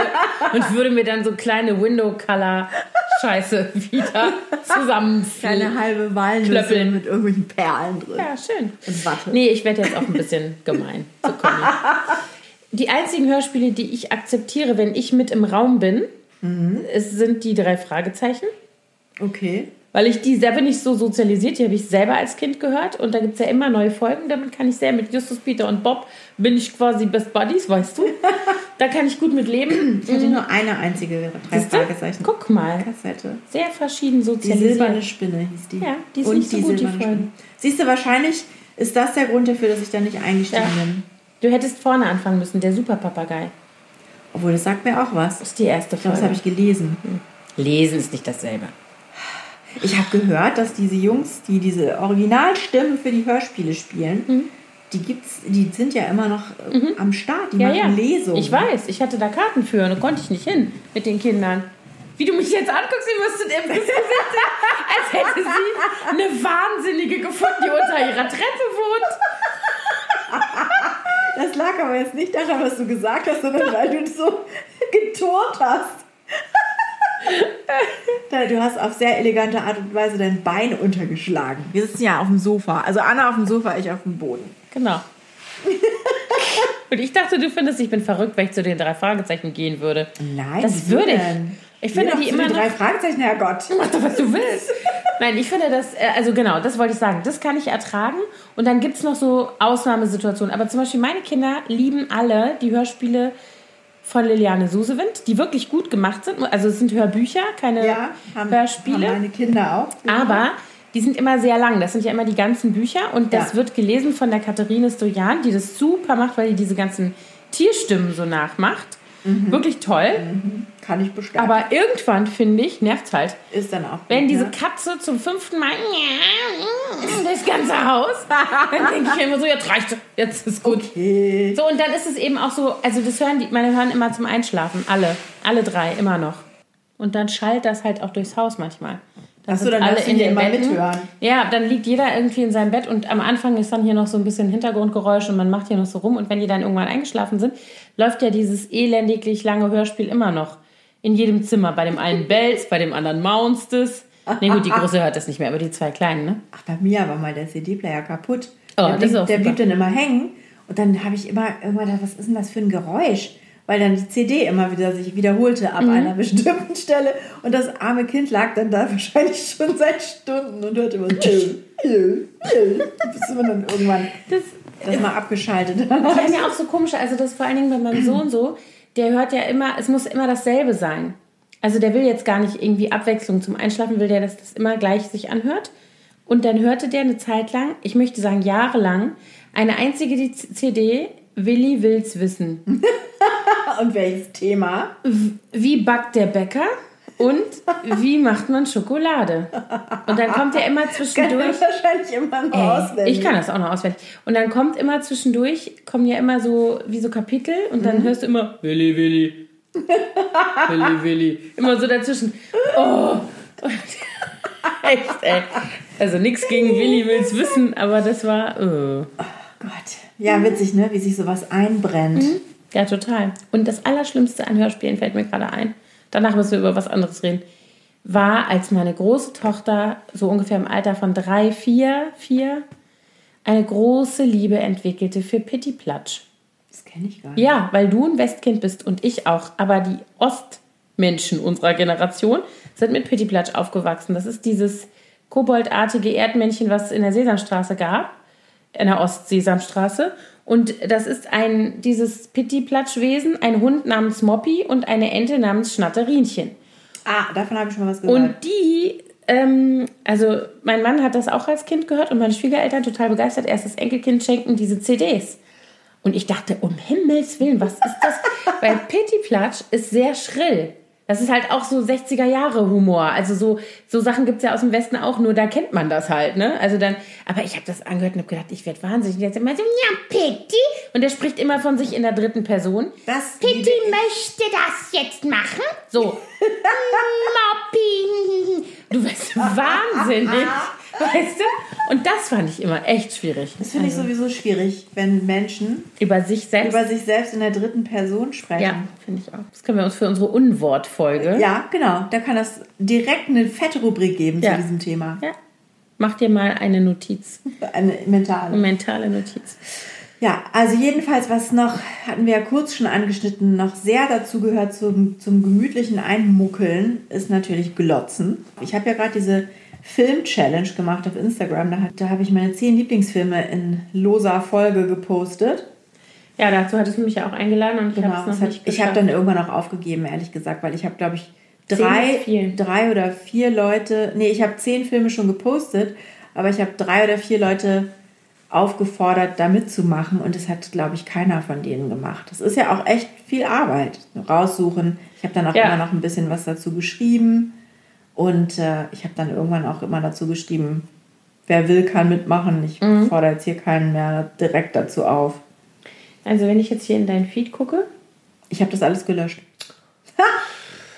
und würde mir dann so kleine Window-Color-Scheiße wieder zusammenfügen. Keine halbe Walnüsse mit irgendwelchen Perlen drin. Ja, schön. Und Watte. Nee, ich werde jetzt auch ein bisschen gemein zu Conny. Die einzigen Hörspiele, die ich akzeptiere, wenn ich mit im Raum bin, es sind die drei Fragezeichen. Okay. Weil ich die, da bin ich so sozialisiert, die habe ich selber als Kind gehört und da gibt es ja immer neue Folgen, damit kann ich sehr mit Justus, Peter und Bob bin ich quasi Best Buddies, weißt du? <laughs> da kann ich gut mit leben. Ich hatte nur eine einzige drei? Fragezeichen. Guck mal. Kassette. Sehr verschieden Die sozialisiert. silberne Spinne hieß die. Ja, die ist nicht so gut, die Folge. Siehst du, wahrscheinlich ist das der Grund dafür, dass ich da nicht eingestiegen Ja. bin. Du hättest vorne anfangen müssen, der Superpapagei. Obwohl, das sagt mir auch was. Das ist die erste Ich glaube, Folge. das habe ich gelesen. Lesen ist nicht dasselbe. Ich habe gehört, dass diese Jungs, die diese Originalstimmen für die Hörspiele spielen, Mhm. die gibt's, die sind ja immer noch äh, am Start. Die Ja, machen ja. Lesungen. Ich weiß, ich hatte da Karten für und da konnte ich nicht hin mit den Kindern. Wie du mich jetzt anguckst, wie müsstet ihr Gesicht als hätte sie eine Wahnsinnige gefunden, die unter ihrer Treppe wohnt. Das lag aber jetzt nicht daran, was du gesagt hast, sondern weil du so <laughs> geturnt hast. Du hast auf sehr elegante Art und Weise dein Bein untergeschlagen. Wir sitzen ja auf dem Sofa. Also Anna auf dem Sofa, ich auf dem Boden. Genau. <laughs> Und ich dachte, du findest, ich bin verrückt, weil ich zu den drei Fragezeichen gehen würde. Nein, Das würde ich. Ich finde die immer noch drei Fragezeichen, Herrgott. Mach doch, was du willst. Nein, ich finde das, äh, also genau, das wollte ich sagen. Das kann ich ertragen. Und dann gibt es noch so Ausnahmesituationen. Aber zum Beispiel meine Kinder lieben alle die Hörspiele von Liliane Susewind, die wirklich gut gemacht sind. Also es sind Hörbücher, keine Ja, haben, Hörspiele. haben meine Kinder auch. aber die sind immer sehr lang. Das sind ja immer die ganzen Bücher. Und das Ja. wird gelesen von der Katharine Stojan, die das super macht, weil die diese ganzen Tierstimmen so nachmacht. Mhm. Wirklich toll. Kann ich bestätigen. Aber irgendwann, finde ich, nervt halt. ist dann auch. Wenn diese ne? Katze zum fünften Mal <laughs> das ganze Haus, dann denke ich immer so, jetzt reicht jetzt ist gut. Okay. So, und dann ist es eben auch so, also das hören die, meine hören immer zum Einschlafen, alle, alle drei, immer noch. Und dann schallt das halt auch durchs Haus manchmal. Dann Ach so, sind dann darfst du hier immer Betten. mithören. Ja, dann liegt jeder irgendwie in seinem Bett und am Anfang ist dann hier noch so ein bisschen Hintergrundgeräusch und man macht hier noch so rum und wenn die dann irgendwann eingeschlafen sind, läuft ja dieses elendiglich lange Hörspiel immer noch. In jedem Zimmer. Bei dem einen bellt's, bei dem anderen maunzt es. Nee, gut, die Große hört das nicht mehr, aber die zwei Kleinen, ne? Ach, bei mir war mal der CD-Player kaputt. Oh, der das blieb, ist auch der blieb dann immer hängen. Und dann habe ich immer irgendwann gedacht, was ist denn das für ein Geräusch? Weil dann die CD immer wieder sich wiederholte ab Mhm. einer bestimmten Stelle. Und das arme Kind lag dann da <laughs> wahrscheinlich schon seit Stunden und hörte immer. Bis man dann irgendwann Das, das mal abgeschaltet die hat. haben ja auch so komische, also das vor allen Dingen bei meinem Sohn so, der hört ja immer, es muss immer dasselbe sein. Also der will jetzt gar nicht irgendwie Abwechslung zum Einschlafen, will der, dass das immer gleich sich anhört. Und dann hörte der eine Zeit lang, ich möchte sagen jahrelang, eine einzige die CD, Willi will's wissen. <laughs> Und welches Thema? Wie backt der Bäcker und wie macht man Schokolade? Und dann kommt <laughs> er immer Kann zwischendurch. ich wahrscheinlich immer noch Ey, auswendig. ich kann das auch noch auswendig. Und dann kommt immer zwischendurch, kommen ja immer so wie so Kapitel und Mhm. dann hörst du immer Willi, Willi. <laughs> Willi, Willi. Immer so dazwischen. Oh. <laughs> Echt, ey. Also nichts gegen Willi will's wissen, aber das war. Oh. Gott. Ja, witzig, ne? Wie sich sowas einbrennt. Ja, total. Und das Allerschlimmste an Hörspielen fällt mir gerade ein. Danach müssen wir über was anderes reden. War, als meine große Tochter, so ungefähr im Alter von drei, vier, vier, eine große Liebe entwickelte für Pitti Platsch. Das kenne ich gar nicht. Ja, weil du ein Westkind bist und ich auch. Aber die Ostmenschen unserer Generation sind mit Pitti Platsch aufgewachsen. Das ist dieses koboldartige Erdmännchen, was es in der Sesamstraße gab. In der Ostsesamstraße. Und das ist ein, dieses Pitti-Platsch-Wesen, ein Hund namens Moppy und eine Ente namens Schnatterinchen. Ah, davon habe ich schon mal was gehört. Und die, ähm, also mein Mann hat das auch als Kind gehört und meine Schwiegereltern total begeistert. Erstes Enkelkind schenken diese CDs. Und ich dachte, um Himmels Willen, was ist das? <laughs> Weil Pitti Platsch ist sehr schrill. Das ist halt auch so 60er Jahre Humor. Also so, so Sachen gibt es ja aus dem Westen auch, nur da kennt man das halt, ne? Also dann, aber ich habe das angehört und habe gedacht, ich werde wahnsinnig. Und jetzt immer so, ja, Pitti. Und der spricht immer von sich in der dritten Person. das Pitti möchte das jetzt machen. So. Moppi. Du bist wahnsinnig. Weißt du? Und das fand ich immer echt schwierig. Das finde ich sowieso schwierig, wenn Menschen Über sich selbst. über sich selbst in der dritten Person sprechen. ja, finde ich auch. Das können wir uns für unsere Unwortfolge. Ja, genau. Da kann das direkt eine fette Rubrik geben Ja. zu diesem Thema. Ja. Mach dir mal eine Notiz. Eine mentale. Eine mentale Notiz. Ja, also jedenfalls, was noch, hatten wir ja kurz schon angeschnitten, noch sehr dazu gehört zum, zum gemütlichen Einmuckeln, ist natürlich Glotzen. Ich habe ja gerade diese Film-Challenge gemacht auf Instagram. Da, da habe ich meine zehn Lieblingsfilme in loser Folge gepostet. Ja, dazu hattest du mich ja auch eingeladen und ich Genau, habe es noch nicht ich habe dann irgendwann auch aufgegeben, ehrlich gesagt, weil ich habe, glaube ich, drei, drei oder vier Leute, nee, ich habe zehn Filme schon gepostet, aber ich habe drei oder vier Leute aufgefordert, da mitzumachen und das hat, glaube ich, keiner von denen gemacht. Das ist ja auch echt viel Arbeit, raussuchen. Ich habe dann auch Ja. immer noch ein bisschen was dazu geschrieben und äh, ich habe dann irgendwann auch immer dazu geschrieben, wer will, kann mitmachen. Ich Mhm. fordere jetzt hier keinen mehr direkt dazu auf. Also wenn ich jetzt hier in deinen Feed gucke, Ich habe das alles gelöscht.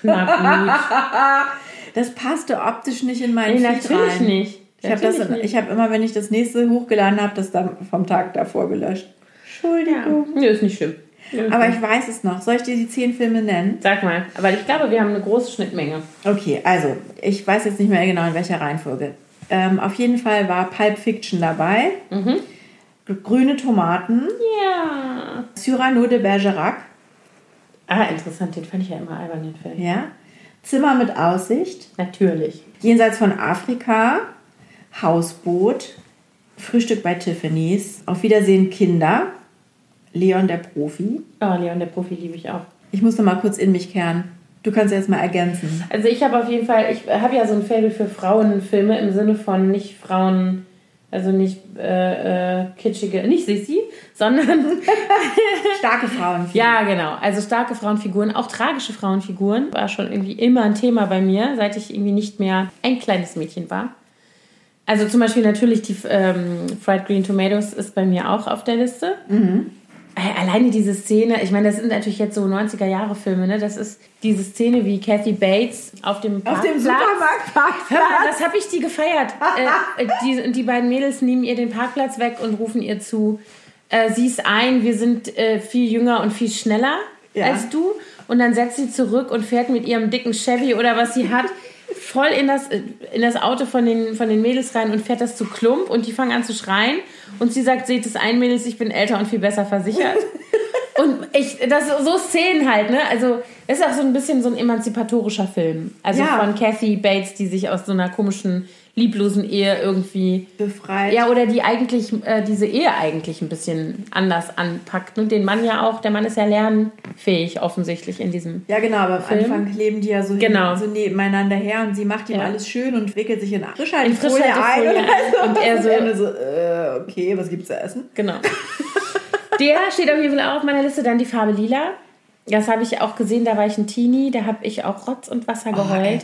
na <laughs> Das passte optisch nicht in meinen gut. Nee, Feed natürlich rein. nicht. Ich habe das, Natürlich ich habe immer, wenn ich das nächste hochgeladen habe, das dann vom Tag davor gelöscht. Entschuldigung. Ja. Nee, ist nicht schlimm. Ist Aber ich weiß es noch. Soll ich dir die zehn Filme nennen? Sag mal, aber ich glaube, wir haben eine große Schnittmenge. Okay, also ich weiß jetzt nicht mehr genau in welcher Reihenfolge. Ähm, auf jeden Fall war Pulp Fiction dabei. Mhm. Grüne Tomaten, Ja. Cyrano de Bergerac, Ah, interessant, den fand ich ja immer albern, den Film. ja, Zimmer mit Aussicht, Natürlich. Jenseits von Afrika, Hausboot, Frühstück bei Tiffany's, Auf Wiedersehen Kinder, Leon der Profi. Oh, Leon, der Profi liebe ich auch. Ich muss noch mal kurz in mich kehren. Du kannst jetzt mal ergänzen. Also ich habe auf jeden Fall, ich habe ja so ein Faible für Frauenfilme im Sinne von nicht Frauen, also nicht äh, äh, kitschige, nicht Sissi, sondern <laughs> Starke Frauen. ja genau, also starke Frauenfiguren, auch tragische Frauenfiguren war schon irgendwie immer ein Thema bei mir, seit ich irgendwie nicht mehr ein kleines Mädchen war. Also zum Beispiel natürlich die ähm, Fried Green Tomatoes ist bei mir auch auf der Liste. Äh, Alleine diese Szene, ich meine, das sind natürlich jetzt so 90er-Jahre-Filme, ne? Das ist diese Szene, wie Kathy Bates auf dem Auf dem Parkplatz- Supermarktparkplatz. Hör mal, das habe ich die gefeiert. äh, <laughs> äh, die, die beiden Mädels nehmen ihr den Parkplatz weg und rufen ihr zu, äh, sie ist ein, wir sind äh, viel jünger und viel schneller Ja. als du. Und dann setzt sie zurück und fährt mit ihrem dicken Chevy oder was sie hat, voll in das, in das Auto von den, von den Mädels rein und fährt das zu Klump und die fangen an zu schreien. Und sie sagt, seht es ein, Mädels, ich bin älter und viel besser versichert. <laughs> Und ich, das so Szenen halt, ne? Also, es ist auch so ein bisschen so ein emanzipatorischer Film. Also Ja. von Kathy Bates, die sich aus so einer komischen, lieblosen Ehe irgendwie. Befreit. Ja, oder die eigentlich, äh, diese Ehe eigentlich ein bisschen anders anpackt. Und den Mann ja auch, der Mann ist ja lernfähig offensichtlich in diesem. Ja, genau, aber am Film. Anfang leben die ja so, Genau. hin, so nebeneinander her und sie macht ihm Ja. alles schön und wickelt sich in Frischhaltefolie ein. Frischhaltefolie Und, ein. Und er so- so, äh, okay, was gibt's zu essen? Genau. <laughs> der steht auf jeden Fall auch auf meiner Liste. Dann die Farbe Lila. Das habe ich auch gesehen, da war ich ein Teenie, da habe ich auch Rotz und Wasser geheult. ey.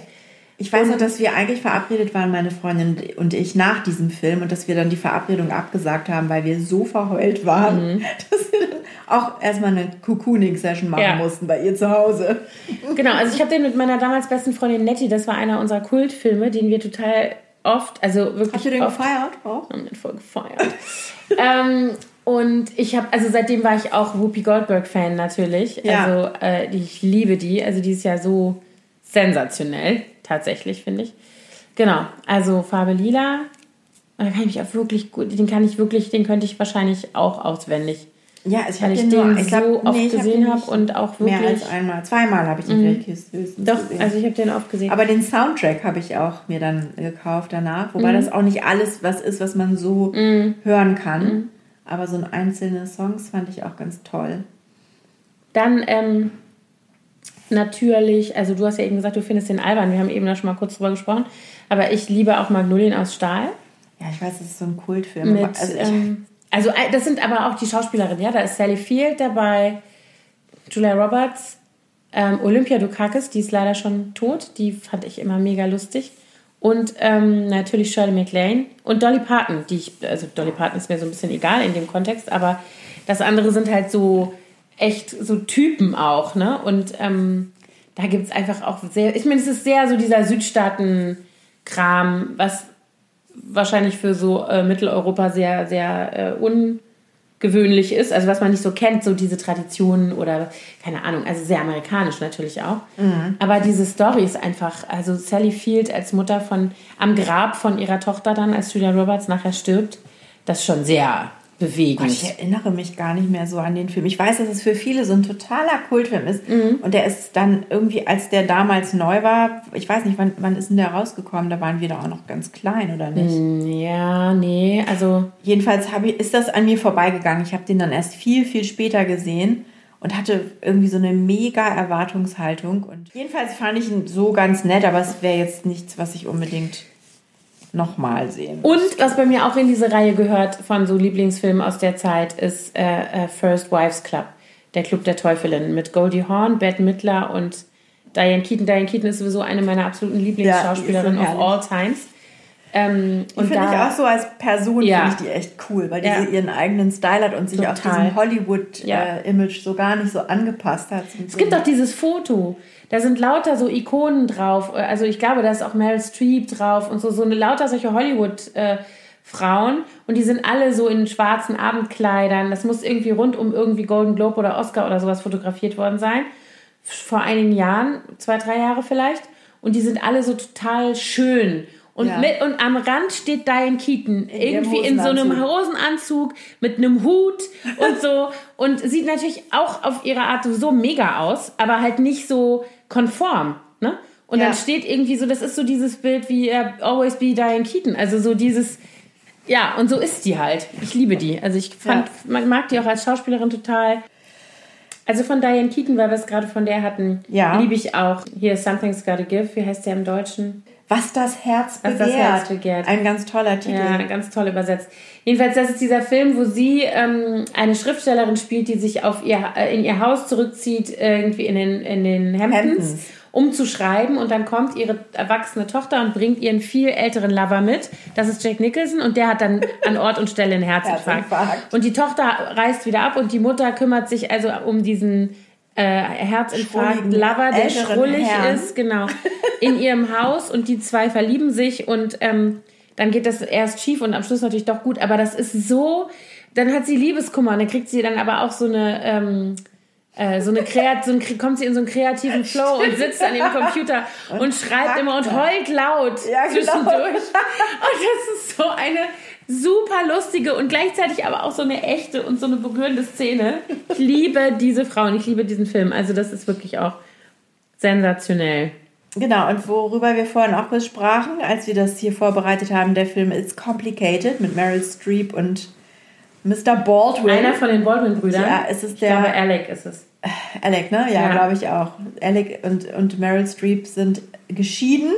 Ich weiß noch, dass wir eigentlich verabredet waren, meine Freundin und ich, nach diesem Film und dass wir dann die Verabredung abgesagt haben, weil wir so verheult waren, <laughs> dass wir dann auch erstmal eine Cocooning-Session machen Mhm. Ja. mussten bei ihr zu Hause. Genau, also ich habe den mit meiner damals besten Freundin Nettie, das war einer unserer Kultfilme, den wir total oft, also wirklich Habt ihr den oft gefeiert auch? haben den voll gefeiert. <laughs> ähm, und ich habe, also seitdem war ich auch Whoopi Goldberg-Fan natürlich. Ja. Also äh, ich liebe die. Also die ist ja so sensationell, tatsächlich, finde ich. Genau, also Farbe Lila. Da kann ich mich auch wirklich gut, den kann ich wirklich, den könnte ich wahrscheinlich auch auswendig. Ja, ich Weil habe ich den, nur, den ich glaub, so oft nee, hab gesehen den habe nicht und auch Mehr wirklich. als einmal. Zweimal habe ich ihn vielleicht höchstens Doch, gesehen. also ich habe den oft gesehen. Aber den Soundtrack habe ich auch mir dann gekauft danach, wobei Mhm. das auch nicht alles was ist, was man so hören kann. Mhm. Aber so ein einzelne Songs fand ich auch ganz toll. Dann ähm, natürlich, also du hast ja eben gesagt, du findest den albern. Wir haben eben da schon mal kurz drüber gesprochen. Aber ich liebe auch Magnolien aus Stahl. Ja, ich weiß, das ist so ein Kultfilm. Mit, also ähm, also äh, das sind aber auch die Schauspielerinnen, ja. Da ist Sally Field dabei, Julia Roberts, ähm, Olympia Dukakis, die ist leider schon tot. Die fand ich immer mega lustig. Und ähm, natürlich Shirley MacLaine und Dolly Parton, die ich, also Dolly Parton ist mir so ein bisschen egal in dem Kontext, aber das andere sind halt so echt so Typen auch, ne? Und ähm, da gibt es einfach auch sehr, ich meine, es ist sehr so dieser Südstaaten-Kram, was wahrscheinlich für so äh, Mitteleuropa sehr, sehr äh, ungewöhnlich ist. Also was man nicht so kennt, so diese Traditionen oder keine Ahnung, also sehr amerikanisch natürlich auch. Aber diese Story ist einfach, also Sally Field als Mutter von am Grab von ihrer Tochter dann, als Julia Roberts nachher stirbt, das ist schon sehr bewegend. Ich erinnere mich gar nicht mehr so an den Film. Ich weiß, dass es für viele so ein totaler Kultfilm ist. Mhm. Und der ist dann irgendwie, als der damals neu war, ich weiß nicht, wann, wann ist denn der rausgekommen? Da waren wir da auch noch ganz klein, oder nicht? Hm, ja, nee, also Jedenfalls ich, ist das an mir vorbeigegangen. Ich habe den dann erst viel, viel später gesehen und hatte irgendwie so eine mega Erwartungshaltung. Und jedenfalls fand ich ihn so ganz nett, aber es wäre jetzt nichts, was ich unbedingt nochmal sehen Und was bei mir auch in diese Reihe gehört von so Lieblingsfilmen aus der Zeit ist äh, äh, First Wives Club, der Club der Teufelinnen mit Goldie Hawn, Bette Midler und Diane Keaton. Diane Keaton ist sowieso eine meiner absoluten Lieblingsschauspielerinnen Ja, of all times. Ähm, Die und finde ich auch so als Person Ja. finde ich die echt cool, weil die Ja. ihren eigenen Style hat und sich auf Total. diesem Hollywood-Image Ja. so gar nicht so angepasst hat. es gibt auch dieses Foto. Da sind lauter so Ikonen drauf. Also ich glaube, da ist auch Meryl Streep drauf und so, so eine lauter solche Hollywood-Frauen. und die sind alle so in schwarzen Abendkleidern. Das muss irgendwie rund um irgendwie Golden Globe oder Oscar oder sowas fotografiert worden sein. Vor einigen Jahren, zwei, drei Jahre vielleicht. Und die sind alle so total schön. Und, Ja. mit, und am Rand steht Diane Keaton. ihrem irgendwie in so einem. Hosenanzug mit einem Hut und so. <laughs> und sieht natürlich auch auf ihre Art so mega aus, aber halt nicht so konform. Ne? Und Ja. dann steht irgendwie so, das ist so dieses Bild wie äh, Always Be Diane Keaton. Also so dieses, ja, und so ist die halt. Ich liebe die. Also ich fand, Ja. man mag die auch als Schauspielerin total. Also von Diane Keaton, weil wir es gerade von der hatten, Ja. liebe ich auch. Hier Something's Gotta Give, wie heißt der im Deutschen? Was das Herz Was begehrt. das Herz begehrt. Ein ganz toller Titel. Ja, ganz toll übersetzt. Jedenfalls, das ist dieser Film, wo sie ähm, eine Schriftstellerin spielt, die sich auf ihr, äh, in ihr Haus zurückzieht, irgendwie in den, in den Hamptons, Hamptons. um zu schreiben. Und dann kommt ihre erwachsene Tochter und bringt ihren viel älteren Lover mit. Das ist Jack Nicholson und der hat dann an Ort und Stelle einen <laughs> Herzinfarkt. Herzinfarkt. Und die Tochter reist wieder ab und die Mutter kümmert sich also um diesen äh, Herzinfarkt Lover, der schrullig Herrn. ist, genau, <laughs> in ihrem Haus und die zwei verlieben sich und ähm, dann geht das erst schief und am Schluss natürlich doch gut, aber das ist so, dann hat sie Liebeskummer und dann kriegt sie dann aber auch so eine, ähm, äh, so eine Kreat so ein, kommt sie in so einen kreativen <laughs> Flow und sitzt an ihrem Computer und, schreibt immer und heult laut Ja, genau. zwischendurch. <laughs> Und das ist so eine super lustige und gleichzeitig aber auch so eine echte und so eine berührende Szene. Ich liebe diese Frau und ich liebe diesen Film. Also das ist wirklich auch sensationell. Genau, und worüber wir vorhin auch besprachen, als wir das hier vorbereitet haben, der Film It's Complicated mit Meryl Streep und Mr. Baldwin. Einer von den Baldwin-Brüdern. Ja, es ist ich glaube, der- Alec ist es. Alec, ne? Ja, Ja. glaube ich auch. Alec und, und Meryl Streep sind geschieden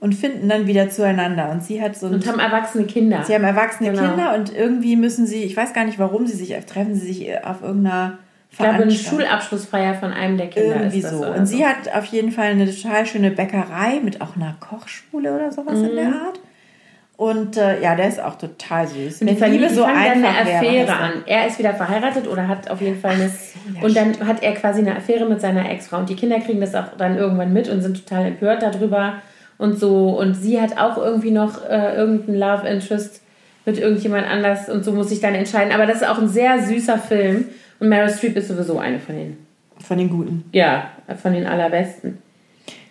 und finden dann wieder zueinander. Und sie hat so ein Mhm. Und haben erwachsene Kinder. Sie haben erwachsene Genau. Kinder und irgendwie müssen sie, ich weiß gar nicht, warum sie sich, treffen sie sich auf irgendeiner ich glaube, eine. Schulabschlussfeier von einem der Kinder Irgendwie ist das. so. Und sie hat auf jeden Fall eine total schöne Bäckerei mit auch einer Kochschule oder sowas in Mhm. der Art. Und äh, ja, der ist auch total süß. Und die Wenn verlieben Liebe die so einfach eine wäre, Affäre er. an. Er ist wieder verheiratet oder hat auf jeden Fall eine. ja, und dann hat er quasi eine Affäre mit seiner Ex-Frau. Und die Kinder kriegen das auch dann irgendwann mit und sind total empört darüber und so. Und sie hat auch irgendwie noch äh, irgendeinen Love Interest mit irgendjemand anders und so muss sich dann entscheiden. Aber das ist auch ein sehr süßer Film. Und Meryl Streep ist sowieso eine von den, Von den Guten. ja, von den allerbesten.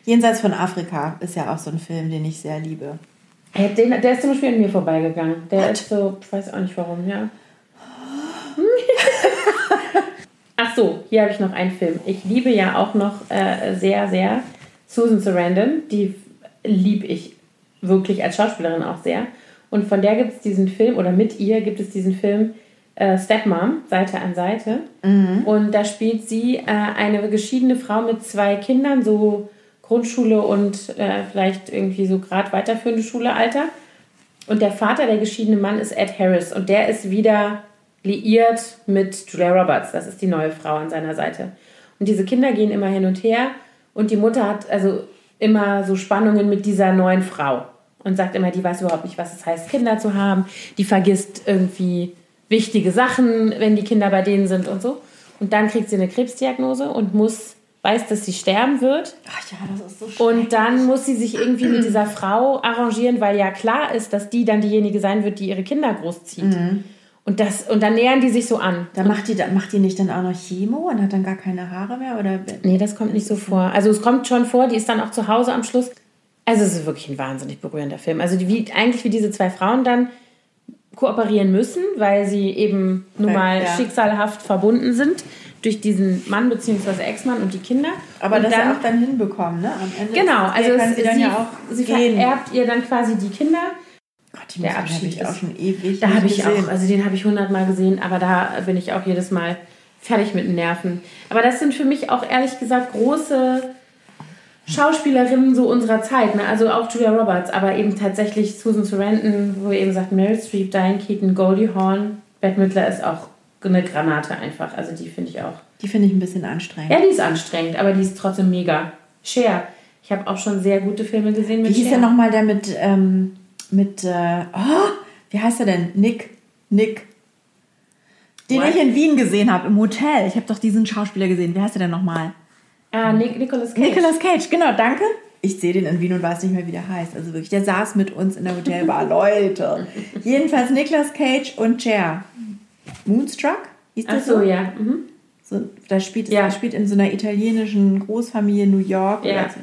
Jenseits von Afrika ist ja auch so ein Film, den ich sehr liebe. Den, der ist zum Beispiel an mir vorbeigegangen. Der ist so, ich weiß auch nicht warum, ja. <laughs> Ach so, hier habe ich noch einen Film. Ich liebe ja auch noch äh, sehr, sehr Susan Sarandon. Die liebe ich wirklich als Schauspielerin auch sehr. Und von der gibt es diesen Film, oder mit ihr gibt es diesen Film äh, Stepmom, Seite an Seite. Und da spielt sie äh, eine geschiedene Frau mit zwei Kindern, so Grundschule und äh, vielleicht irgendwie so gerade weiterführende Schulealter. Und der Vater, der geschiedene Mann, ist Ed Harris. Und der ist wieder liiert mit Julia Roberts. Das ist die neue Frau an seiner Seite. Und diese Kinder gehen immer hin und her. Und die Mutter hat also immer so Spannungen mit dieser neuen Frau. Und sagt immer, die weiß überhaupt nicht, was es heißt, Kinder zu haben. Die vergisst irgendwie wichtige Sachen, wenn die Kinder bei denen sind und so. Und dann kriegt sie eine Krebsdiagnose und muss, weiß, dass sie sterben wird. Ach ja, das ist so schön. Und dann muss sie sich irgendwie mit dieser Frau arrangieren, weil ja klar ist, dass die dann diejenige sein wird, die ihre Kinder großzieht. Und, das, und dann nähern die sich so an. Da macht die, macht die nicht dann auch noch Chemo und hat dann gar keine Haare mehr? Oder? Nee, das kommt nicht so vor. Also es kommt schon vor, die ist dann auch zu Hause am Schluss. Also es ist wirklich ein wahnsinnig berührender Film. Also die, wie, eigentlich wie diese zwei Frauen dann kooperieren müssen, weil sie eben nun mal Ja. schicksalhaft verbunden sind durch diesen Mann bzw. Ex-Mann und die Kinder. Aber und das dann, auch dann hinbekommen, ne? Am Ende Genau, also es, sie ja auch sie vererbt ihr dann quasi die Kinder. Gott, die der Abschied ich auch schon ewig Da habe ich gesehen. auch, also den habe ich hundertmal gesehen, aber da bin ich auch jedes Mal fertig mit den Nerven. Aber das sind für mich auch ehrlich gesagt große Schauspielerinnen so unserer Zeit, ne? also auch Julia Roberts, aber eben tatsächlich Susan Sarandon, wo ihr eben sagt, Meryl Streep, Diane Keaton, Goldie Hawn, Bette Midler ist auch eine Granate einfach, also die finde ich auch. Die finde ich ein bisschen anstrengend. Ja, die ist anstrengend, aber die ist trotzdem mega. Cher, ich habe auch schon sehr gute Filme gesehen mit Wie hieß Cher. der nochmal, der mit, ähm, mit, äh, oh, wie heißt er denn? Nick, Nick. Den What? ich in Wien gesehen habe, im Hotel. Ich habe doch diesen Schauspieler gesehen. Wie heißt er denn nochmal? Ah, Nic Nicolas Cage. Nicolas Cage, genau, danke. Ich sehe den in Wien und weiß nicht mehr, wie der heißt. Also wirklich, der saß mit uns in der Hotelbar. <laughs> Leute. Jedenfalls Nicolas Cage und Cher. Moonstruck? Hieß Ach das so, ja. Mhm. So, da spielt, Ja. er spielt in so einer italienischen Großfamilie in New York. Ja. Oder so.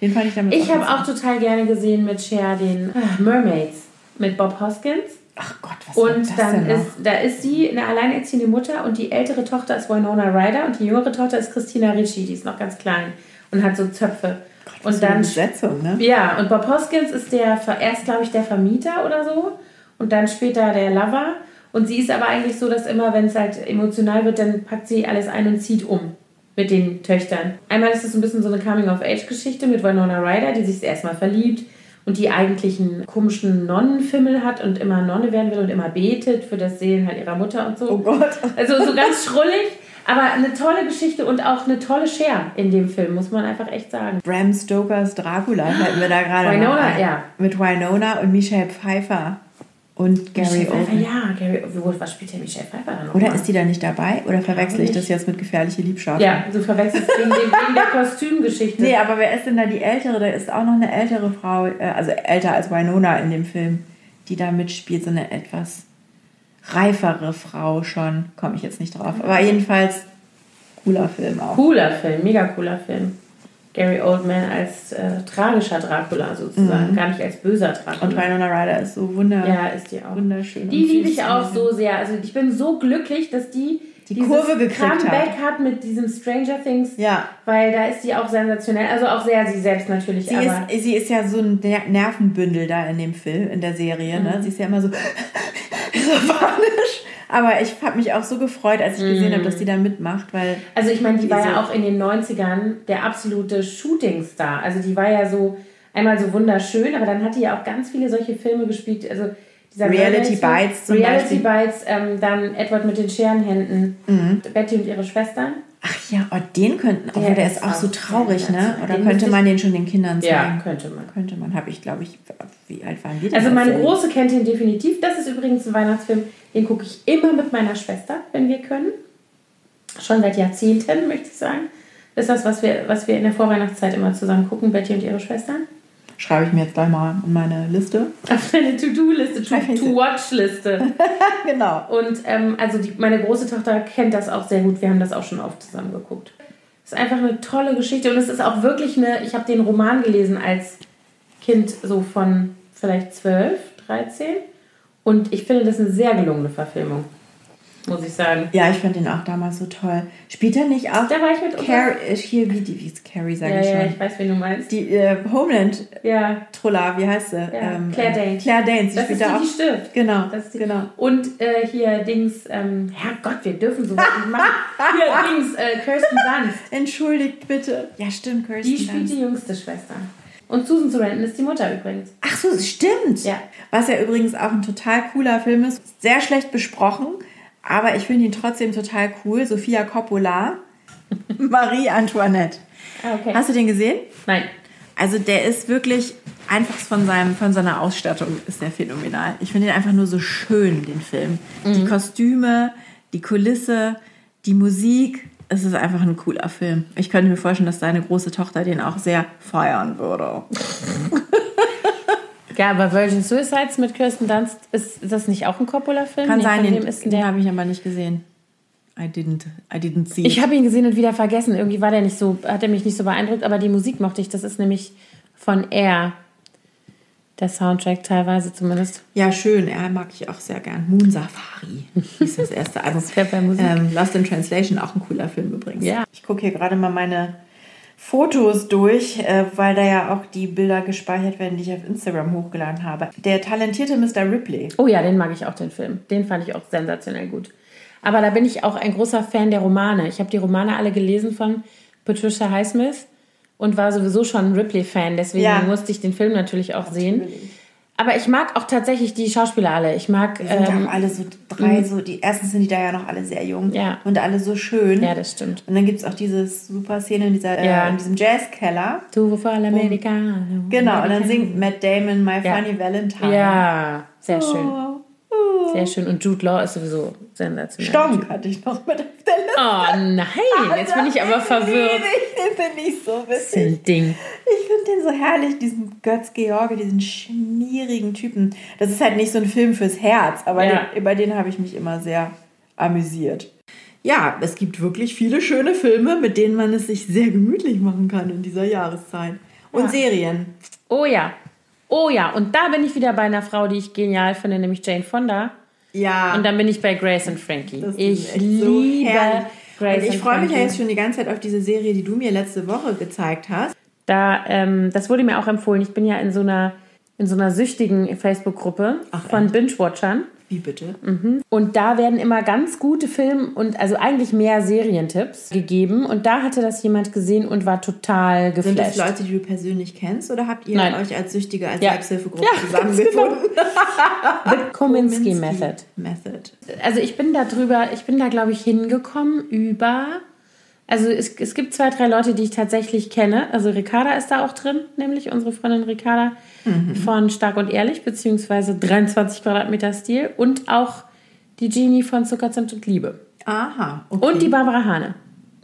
Den fand ich damit Ich habe auch total gerne gesehen mit Cher den Mermaids mit Bob Hoskins. Ach Gott, was Und das dann denn ist, da ist sie eine alleinerziehende Mutter und die ältere Tochter ist Winona Ryder und die jüngere Tochter ist Christina Ricci, die ist noch ganz klein und hat so Zöpfe. Was und für eine dann Besetzung, ne? ja, und Bob Hoskins ist der erst, glaube ich, der Vermieter oder so und dann später der Lover. Und sie ist aber eigentlich so, dass immer, wenn es halt emotional wird, dann packt sie alles ein und zieht um mit den Töchtern. Einmal ist es so ein bisschen so eine Coming-of-Age-Geschichte mit Winona Ryder, die sich erstmal verliebt und die eigentlich einen komischen Nonnenfimmel hat und immer Nonne werden will und immer betet für das Seelenheil ihrer Mutter und so. Oh Gott. Also so ganz schrullig, aber eine tolle Geschichte und auch eine tolle Cher in dem Film, muss man einfach echt sagen. Bram Stokers Dracula fällt mir da gerade Winona, ja. Mit Winona und Michelle Pfeiffer und Gary Oldman. ja, Gary, wo- was spielt der Michelle Pfeiffer dann noch? Oder mal? ist die da nicht dabei? Oder verwechsel ich das jetzt mit gefährliche Liebschaft? Ja, du verwechselst wegen, dem, wegen der Kostümgeschichte. Nee, aber wer ist denn da die ältere? Da ist auch noch eine ältere Frau, äh, also älter als Winona in dem Film, die da mitspielt, so eine etwas reifere Frau schon. Komme ich jetzt nicht drauf. Aber jedenfalls cooler Film auch. Cooler Film, mega cooler Film. Gary Oldman als äh, tragischer Dracula sozusagen, gar nicht als böser Dracula. Mhm. Und Winona Ryder ist so wunder ja, ist die auch. wunderschön. Die liebe ich auch so sehr. Also ich bin so glücklich, dass die Die Kurve gekriegt hat. Comeback hat mit diesem Stranger Things. Ja. Weil da ist sie auch sensationell. Also auch sehr sie selbst natürlich. Sie aber ist, sie ist ja so ein Ner- Nervenbündel da in dem Film, in der Serie. Mhm. Ne? Sie ist ja immer so, <laughs> so panisch. Aber ich habe mich auch so gefreut, als ich gesehen habe, dass die da mitmacht, weil Also ich meine, die war ja auch in den 90ern der absolute Shootingstar. Also die war ja so einmal so wunderschön, aber dann hat die ja auch ganz viele solche Filme gespielt. Also Reality Mermaid- Bites zum Reality Beispiel. Bites, ähm, dann Edward mit den Scherenhänden, Mhm. Betty und ihre Schwestern. ach ja, oh, den könnten, Der oh, der ist auch so auch traurig, ne? Oder Den könnte man den schon den Kindern zeigen? Ja, könnte man. Könnte man, habe ich, glaube ich, wie alt waren die denn? Also als meine der- Große kennt ihn definitiv. Das ist übrigens ein Weihnachtsfilm, den gucke ich immer mit meiner Schwester, wenn wir können. Schon seit Jahrzehnten, <laughs> möchte ich sagen. Das ist das, was wir, was wir in der Vorweihnachtszeit immer zusammen gucken, Betty und ihre Schwestern. Schreibe ich mir jetzt gleich mal in meine Liste. Auf deine To-Do-Liste. To-Watch-Liste. <laughs> genau. Und ähm, also die, meine große Tochter kennt das auch sehr gut. Wir haben das auch schon oft zusammen geguckt. Es ist einfach eine tolle Geschichte und es ist auch wirklich eine. Ich habe den Roman gelesen als Kind so von vielleicht 12, 13 und ich finde das eine sehr gelungene Verfilmung, muss ich sagen. Ja, ich fand den auch damals so toll. Spielt er nicht auch? Da war ich mit Carrie, äh, hier, wie, die, wie ist Carrie, sage Ja, ich ja, schon. ich weiß, wen du meinst. Die äh, Homeland Ja, Trulla, wie heißt sie? Ähm, Claire äh, Danes. Claire Danes, die das spielt ist die, da auch. die stirbt. Genau, Das ist die, genau. Und äh, hier Dings, ähm, Herrgott, wir dürfen sowas nicht machen. Hier <laughs> Dings, äh, Kirsten Dunst. Entschuldigt bitte. Ja, stimmt, Kirsten Die spielt Dunst. die jüngste Schwester. Und Susan Sarandon ist die Mutter übrigens. Ach so, stimmt. Ja. Was ja übrigens auch ein total cooler Film ist. Sehr schlecht besprochen, aber ich finde ihn trotzdem total cool. Sophia Coppola, <laughs> Marie Antoinette. Ah, okay. Hast du den gesehen? Nein. Also der ist wirklich einfach von, seinem, von seiner Ausstattung ist der phänomenal. Ich finde ihn einfach nur so schön, den Film. Die Kostüme, die Kulisse, die Musik. Es ist einfach ein cooler Film. Ich könnte mir vorstellen, dass deine große Tochter den auch sehr feiern würde. <laughs> Ja, aber Virgin Suicides mit Kirsten Dunst, ist das nicht auch ein Coppola-Film? Kann Nee, sein, den, ist den habe ich aber nicht gesehen. I didn't, I didn't see. Ich habe ihn gesehen und wieder vergessen. Irgendwie war der nicht so, hat er mich nicht so beeindruckt, aber die Musik mochte ich. Das ist nämlich von Air. Der Soundtrack teilweise zumindest. Ja, schön. Er mag ich auch sehr gern. Moon Safari <laughs> ist das erste Album. Das bei Musik. Ähm, Lost in Translation, auch ein cooler Film übrigens. Ja. Ich gucke hier gerade mal meine Fotos durch, äh, weil da ja auch die Bilder gespeichert werden, die ich auf Instagram hochgeladen habe. Der talentierte Mr. Ripley. Oh ja, den mag ich auch, den Film. Den fand ich auch sensationell gut. Aber da bin ich auch ein großer Fan der Romane. Ich habe die Romane alle gelesen von Patricia Highsmith und war sowieso schon ein Ripley-Fan. Deswegen Ja. musste ich den Film natürlich auch sehen. Aber ich mag auch tatsächlich die Schauspieler alle. Ich mag. Die sind Ähm, auch alle so drei, so die erstens sind die da ja noch alle sehr jung Ja. und alle so schön. ja, das stimmt. Und dann gibt es auch diese super Szene in, dieser, Ja. äh, in diesem Jazzkeller. Tu voll Americano. Genau, und dann singt Matt Damon My Ja. Funny Valentine. Ja, sehr schön. Oh, oh. Sehr schön. Und Jude Law ist sowieso sensationell. Stonk hatte ich noch mit auf der Liste. Oh nein, jetzt bin ich aber verwirrt. Den liebe ich, den finde ich so witzig. ein Ding. Ich finde den so herrlich, diesen Götz George, diesen schmierigen Typen. Das ist halt nicht so ein Film fürs Herz, aber Ja. den, über den habe ich mich immer sehr amüsiert. Ja, es gibt wirklich viele schöne Filme, mit denen man es sich sehr gemütlich machen kann in dieser Jahreszeit. Und Ja. Serien. Oh ja. Oh ja. Und da bin ich wieder bei einer Frau, die ich genial finde, nämlich Jane Fonda. Ja. Und dann bin ich bei Grace und Frankie. Ich liebe herrlich. Grace Und ich freue mich ja jetzt schon die ganze Zeit auf diese Serie, die du mir letzte Woche gezeigt hast. Da, ähm, das wurde mir auch empfohlen. Ich bin ja in so einer, in so einer süchtigen Facebook-Gruppe von Binge-Watchern. Wie bitte? Und da werden immer ganz gute Film- und also eigentlich mehr Serientipps gegeben. Und da hatte das jemand gesehen und war total Sind das geflasht. Leute, die du persönlich kennst oder habt ihr Nein. euch als Süchtige, als Ja. Selbsthilfegruppe Ja, <laughs> zusammengefunden? <laughs> The Kominsky Method. Method. Also ich bin da drüber, ich bin da glaube ich hingekommen über, also es, es gibt zwei, drei Leute, die ich tatsächlich kenne. Also Ricarda ist da auch drin, nämlich unsere Freundin Ricarda von Stark und Ehrlich, beziehungsweise 23 Quadratmeter Stil und auch die Genie von Zuckerzimt und Liebe. Aha. Okay. Und die Barbara Hane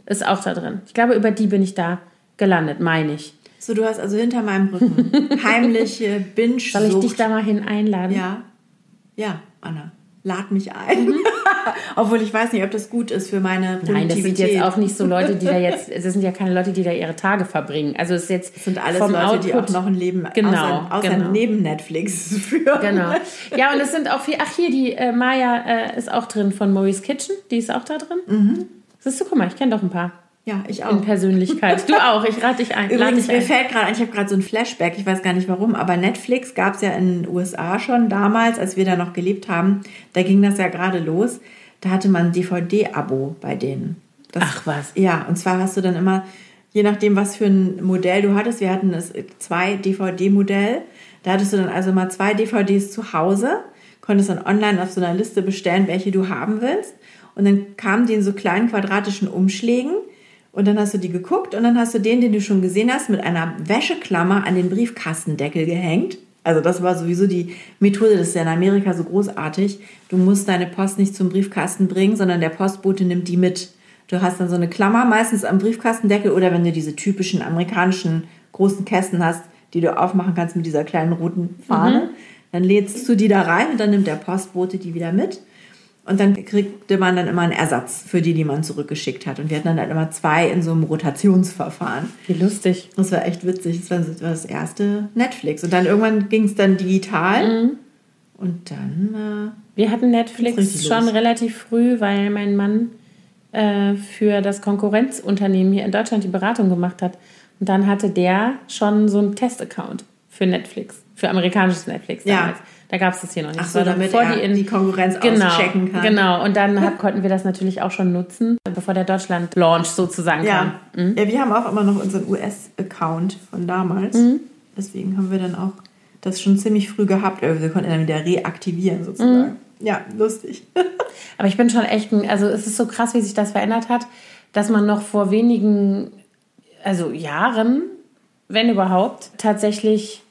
ist auch da drin. Ich glaube, über die bin ich da gelandet, meine ich. So, du hast also hinter meinem Rücken <laughs> heimliche binge Soll ich dich da mal hin einladen? Ja. Ja, Anna. Lad mich ein. Mhm. <laughs> Obwohl ich weiß nicht, ob das gut ist für meine Produktivität. Nein, das sind jetzt auch nicht so Leute, die da <laughs> jetzt, das sind ja keine Leute, die da ihre Tage verbringen. Also es ist jetzt Das sind alles vom Leute, die auch Output- noch ein Leben Genau, außer, außer genau. neben Netflix <laughs> führen. Genau. Ja, und es sind auch viel. Ach, hier, die äh, Maya äh, ist auch drin von Maurice Kitchen. Die ist auch da drin. Mhm. Siehst du, guck mal, ich kenne doch ein paar Ja, ich in auch. Persönlichkeit. Du <laughs> auch, ich rate dich ein. Übrigens, mir ein. fällt gerade ein, ich habe gerade so ein Flashback, ich weiß gar nicht warum, aber Netflix gab es ja in den USA schon damals, als wir da noch gelebt haben. Da ging das ja gerade los. Da hatte man ein DVD-Abo bei denen. Das, Ach was. Ja, und zwar hast du dann immer, je nachdem, was für ein Modell du hattest, wir hatten das zwei DVD-Modell, da hattest du dann also mal zwei DVDs zu Hause, konntest dann online auf so einer Liste bestellen, welche du haben willst. Und dann kamen die in so kleinen quadratischen Umschlägen und dann hast du die geguckt und dann hast du den, den du schon gesehen hast, mit einer Wäscheklammer an den Briefkastendeckel gehängt. Also das war sowieso die Methode, das ist ja in Amerika so großartig. Du musst deine Post nicht zum Briefkasten bringen, sondern der Postbote nimmt die mit. Du hast dann so eine Klammer meistens am Briefkastendeckel oder wenn du diese typischen amerikanischen großen Kästen hast, die du aufmachen kannst mit dieser kleinen roten Fahne, dann lädst du die da rein und dann nimmt der Postbote die wieder mit. Und dann kriegte man dann immer einen Ersatz für die, die man zurückgeschickt hat. Und wir hatten dann halt immer zwei in so einem Rotationsverfahren. Wie lustig. Das war echt witzig. Das war das erste Netflix. Und dann irgendwann ging es dann digital. Und dann, Wir hatten Netflix schon los. relativ früh, weil mein Mann äh, für das Konkurrenzunternehmen hier in Deutschland die Beratung gemacht hat. Und dann hatte der schon so einen Testaccount für Netflix, für amerikanisches Netflix Ja. Da gab es das hier noch nicht. ach Das so, war damit bevor die in die Konkurrenz genau, auschecken kann. Genau, und dann hat, <laughs> konnten wir das natürlich auch schon nutzen, bevor der Deutschland-Launch sozusagen Ja. kam. ja, wir haben auch immer noch unseren US-Account von damals. Mhm. Deswegen haben wir dann auch das schon ziemlich früh gehabt. Also Wir konnten dann wieder reaktivieren sozusagen. Mhm. Ja, lustig. <laughs> Aber ich bin schon echt ein, also es ist so krass, wie sich das verändert hat, dass man noch vor wenigen, also Jahren, wenn überhaupt, tatsächlich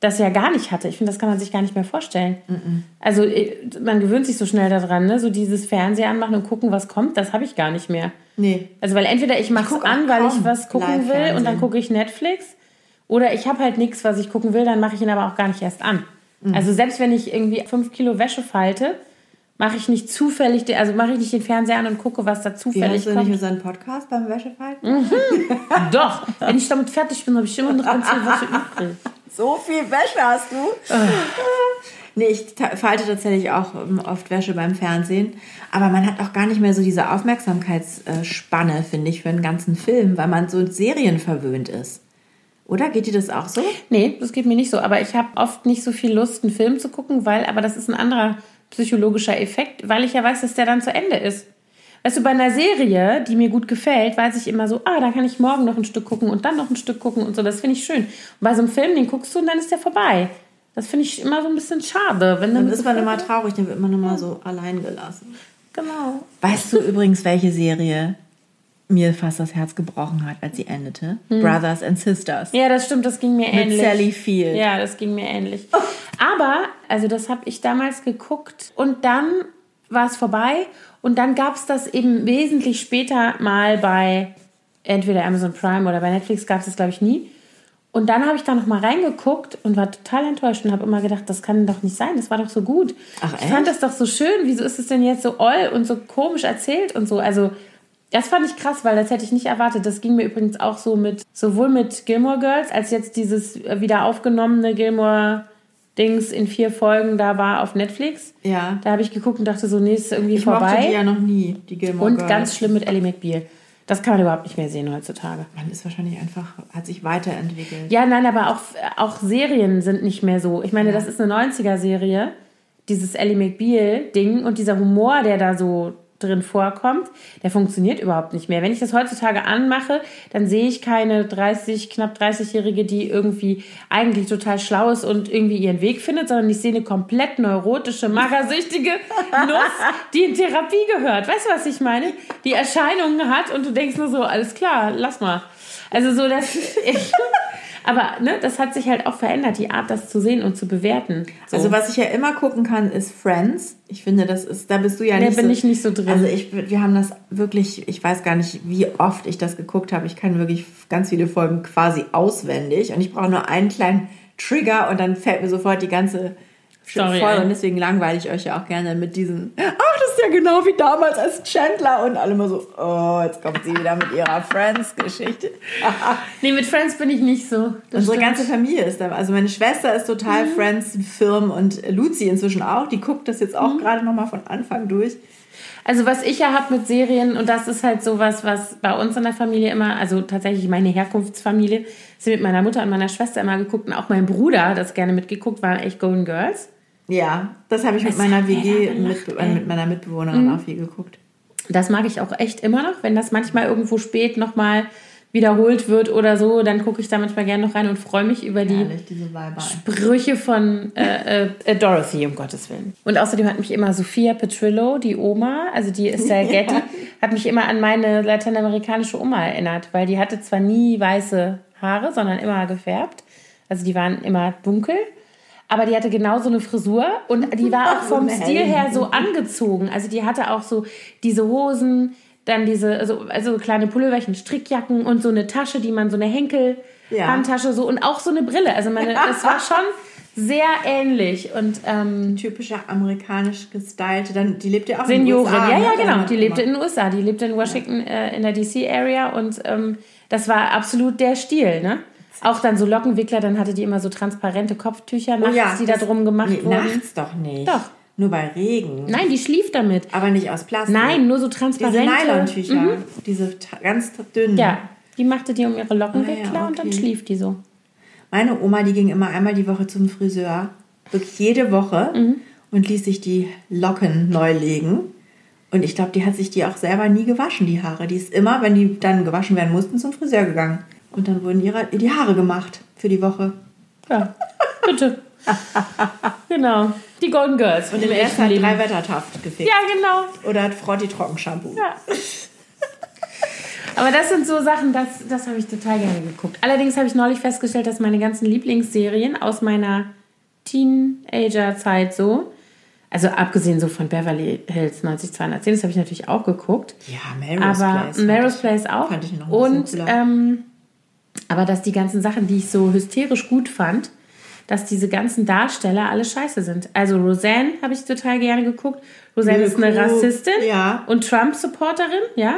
das ja gar nicht hatte. Ich finde, das kann man sich gar nicht mehr vorstellen. Also äh, man gewöhnt sich so schnell daran, ne? so dieses Fernseher anmachen und gucken, was kommt, das habe ich gar nicht mehr. Nee. Also weil entweder ich mache es an, weil ich was gucken will und dann gucke ich Netflix. Oder ich habe halt nichts, was ich gucken will, dann mache ich ihn aber auch gar nicht erst an. Mhm. Also selbst wenn ich irgendwie fünf Kilo Wäsche falte, mache ich nicht zufällig, den- also mache ich nicht den Fernseher an und gucke, was da Wie zufällig heißt du nicht kommt. unseren Podcast beim Wäschefalten? Doch, wenn ich damit fertig bin, habe ich immer noch ganz viel Wäsche übrig. So viel Wäsche hast du. Nee, ich falte tatsächlich auch ähm, oft Wäsche beim Fernsehen. Aber man hat auch gar nicht mehr so diese Aufmerksamkeitsspanne, finde ich, für einen ganzen Film, weil man so serienverwöhnt ist. Oder geht dir das auch so? Nee, das geht mir nicht so. Aber ich habe oft nicht so viel Lust, einen Film zu gucken, weil, aber das ist ein anderer psychologischer Effekt, weil ich ja weiß, dass der dann zu Ende ist. Weißt du, bei einer Serie, die mir gut gefällt, weiß ich immer so, ah, da kann ich morgen noch ein Stück gucken und dann noch ein Stück gucken und so. Das finde ich schön. Und bei so einem Film, den guckst du und dann ist der vorbei. Das finde ich immer so ein bisschen schade. Wenn Dann dann ist man immer traurig, dann wird man immer so allein gelassen. Genau. Weißt du übrigens, welche Serie mir fast das Herz gebrochen hat, als sie endete? Brothers and Sisters. Ja, das stimmt, das ging mir Mit ähnlich. Sally Field. Ja, das ging mir ähnlich. Aber, also das habe ich damals geguckt und dann war es vorbei und dann gab es das eben wesentlich später mal bei entweder Amazon Prime oder bei Netflix gab es das, glaube ich, nie. Und dann habe ich da noch mal reingeguckt und war total enttäuscht und habe immer gedacht, das kann doch nicht sein, das war doch so gut. Ach, ich fand echt? das doch so schön, wieso ist es denn jetzt so oll und so komisch erzählt und so. Also das fand ich krass, weil das hätte ich nicht erwartet. Das ging mir übrigens auch so mit, sowohl mit Gilmore Girls, als jetzt dieses äh, wieder aufgenommene Gilmore Dings in vier Folgen da war auf Netflix. Ja. Da habe ich geguckt und dachte so, nee, ist irgendwie Ich vorbei. die ja noch nie, die Gilmore und Girls. ganz schlimm mit Ellie McBeal. Das kann man überhaupt nicht mehr sehen heutzutage. Man ist wahrscheinlich einfach, hat sich weiterentwickelt. Ja, nein, aber auch, auch Serien sind nicht mehr so. Ich meine, das ist eine 90er-Serie, dieses Ellie McBeal-Ding und dieser Humor, der da so drin vorkommt, der funktioniert überhaupt nicht mehr. Wenn ich das heutzutage anmache, dann sehe ich keine 30, knapp 30-Jährige, die irgendwie eigentlich total schlau ist und irgendwie ihren Weg findet, sondern ich sehe eine komplett neurotische, magersüchtige <laughs> Nuss, die in Therapie gehört. Weißt du, was ich meine? Die Erscheinungen hat und du denkst nur so, alles klar, lass mal. Also so, das... Aber ne, das hat sich halt auch verändert, die Art, das zu sehen und zu bewerten. So. Also was ich ja immer gucken kann, ist Friends. Ich finde, das ist, da bist du ja Da nicht bin so. ich nicht so drin. Also ich, wir haben das wirklich, ich weiß gar nicht, wie oft ich das geguckt habe. Ich kann wirklich ganz viele Folgen quasi auswendig und ich brauche nur einen kleinen Trigger und dann fällt mir sofort die ganze Story voll ein. und deswegen langweile ich euch ja auch gerne mit diesen, ach, das ist ja genau wie damals als Chandler und alle mal so, oh, jetzt kommt sie wieder mit ihrer Friends-Geschichte. <laughs> nee, mit Friends bin ich nicht so. Das Unsere stimmt. ganze Familie ist da. Also meine Schwester ist total Mhm. Friends-Firm und Luzi inzwischen auch. Die guckt das jetzt auch Mhm. gerade nochmal von Anfang durch. Also was ich ja habe mit Serien, und das ist halt sowas, was bei uns in der Familie immer, also tatsächlich meine Herkunftsfamilie, sind mit meiner Mutter und meiner Schwester immer geguckt und auch mein Bruder hat das gerne mitgeguckt, waren echt Golden Girls. Ja, das habe ich mit meiner WG, mit, äh, mit meiner Mitbewohnerin auch viel geguckt. Das mag ich auch echt immer noch, wenn das manchmal irgendwo spät nochmal wiederholt wird oder so, dann gucke ich da manchmal gerne noch rein und freue mich über die Herrlich. Sprüche von äh, äh, äh, Dorothy, um Gottes Willen. Und außerdem hat mich immer Sophia Petrillo, die Oma, also die Estelle <laughs> Getty, hat mich immer an meine lateinamerikanische Oma erinnert, weil die hatte zwar nie weiße Haare, sondern immer gefärbt. Also die waren immer dunkel. Aber die hatte genauso eine Frisur und die war auch <laughs> So vom Stil her so angezogen. Also die hatte auch so diese Hosen, dann diese, also, also kleine Pulloverchen, Strickjacken und so eine Tasche, die man so eine Henkel, Ja. So und auch so eine Brille. Also meine, <laughs> das war schon sehr ähnlich und ähm, Typischer amerikanisch gestylte. Dann, die lebt ja auch in den Seniorin. USA. ja, ne? ja, genau. Deine Die lebte in den USA, die lebte in Washington äh, in der DC Area und ähm, das war absolut der Stil, ne? Auch dann so Lockenwickler, dann hatte die immer so transparente Kopftücher nachts, Oh ja, die da drum gemacht nee, wurden. Nachts doch nicht. Doch. Nur bei Regen. Nein, die schlief damit. Aber nicht aus Plastik. Nein, nur so Diese transparente. Nylontücher. Diese ta- ganz dünnen. Ja, die machte die um ihre Lockenwickler Ah ja, und dann okay. schlief die so. Meine Oma, die ging immer einmal die Woche zum Friseur. Wirklich jede Woche. Mhm. Und ließ sich die Locken neu legen. Und ich glaube, die hat sich die auch selber nie gewaschen, die Haare. Die ist immer, wenn die dann gewaschen werden mussten, zum Friseur gegangen. Und dann wurden ihre, die Haare gemacht für die Woche. Ja, bitte. <laughs> genau. Die Golden Girls von dem Und der echten hat drei Wettertaft gefickt. Ja, genau. Oder hat Frotti Trockenshampoo. Ja. Aber das sind so Sachen, das, das habe ich total gerne geguckt. Allerdings habe ich neulich festgestellt, dass meine ganzen Lieblingsserien aus meiner Teenager-Zeit so, also abgesehen so von Beverly Hills 90210, das habe ich natürlich auch geguckt. Ja, Melrose aber Place. Melrose Place auch. fand ich noch Und ähm, aber dass die ganzen Sachen, die ich so hysterisch gut fand, dass diese ganzen Darsteller alle scheiße sind. Also Roseanne habe ich total gerne geguckt. Roseanne ist eine Rassistin ja. und Trump-Supporterin, ja.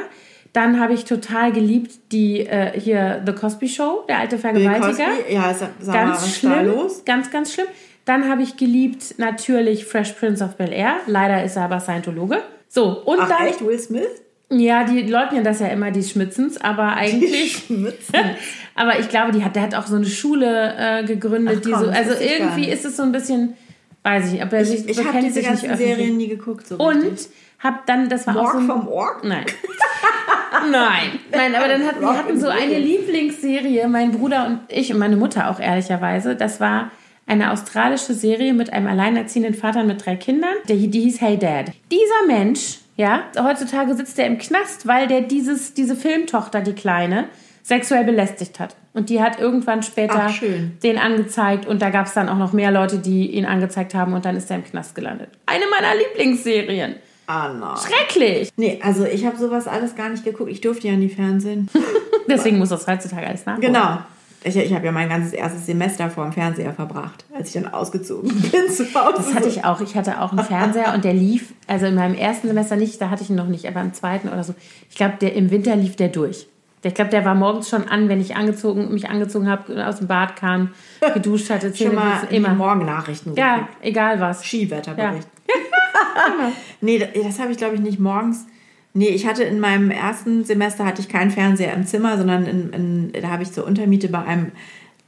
Dann habe ich total geliebt die äh, hier The Cosby Show, der alte Vergewaltiger. Cosby? Ja, sag, mal, ganz was schlimm, da los? ganz ganz schlimm. Dann habe ich geliebt natürlich Fresh Prince of Bel Air. Leider ist er aber Scientologe. So und Ach dann echt, Will Smith? Ja, die leugnen das ja immer, die Schmitzens, aber eigentlich. Schmitzen. <laughs> aber ich glaube, die hat, der hat auch so eine Schule äh, gegründet, Ach die komm, so. das Also ich irgendwie ist es so ein bisschen, weiß ich, nicht, ob er sich Ich habe bekennt diese sich nicht ganzen. Serien nie geguckt. So Und richtig. hab dann, das war auch Morg so ein, vom Org? Nein. <laughs> Nein. Nein, aber dann hatten wir hatten so eine. Lieblingsserie, mein Bruder und ich und meine Mutter auch ehrlicherweise. Das war eine australische Serie mit einem alleinerziehenden Vater mit drei Kindern. Der, die hieß Hey Dad. Dieser Mensch, ja, heutzutage sitzt er im Knast, weil der dieses, diese Filmtochter, die Kleine, sexuell belästigt hat. Und die hat irgendwann später Ach, den angezeigt und da gab es dann auch noch mehr Leute, die ihn angezeigt haben und dann ist er im Knast gelandet. Eine meiner Lieblingsserien. Ah, nein. Schrecklich. Nee, also ich habe sowas alles gar nicht geguckt. Ich durfte ja nie Fernsehen. <laughs> Deswegen muss das heutzutage alles nachholen. genau. Ich, ich habe ja mein ganzes erstes Semester vor dem Fernseher verbracht, als ich dann ausgezogen <laughs> bin zu Hause. Das hatte ich auch. Ich hatte auch einen Fernseher und der lief, also in meinem ersten Semester nicht, da hatte ich ihn noch nicht, aber im zweiten oder so. Ich glaube, der im Winter lief der durch. Ich glaube, der war morgens schon an, wenn ich angezogen, mich angezogen habe, aus dem Bad kam, geduscht hatte, schon mal immer. Morgennachrichten Ja, egal was. Skiwetterbericht. <laughs> nee, das, das habe ich glaube ich nicht morgens. Nee, ich hatte in meinem ersten Semester hatte ich keinen Fernseher im Zimmer, sondern in, in, da habe ich zur Untermiete bei einem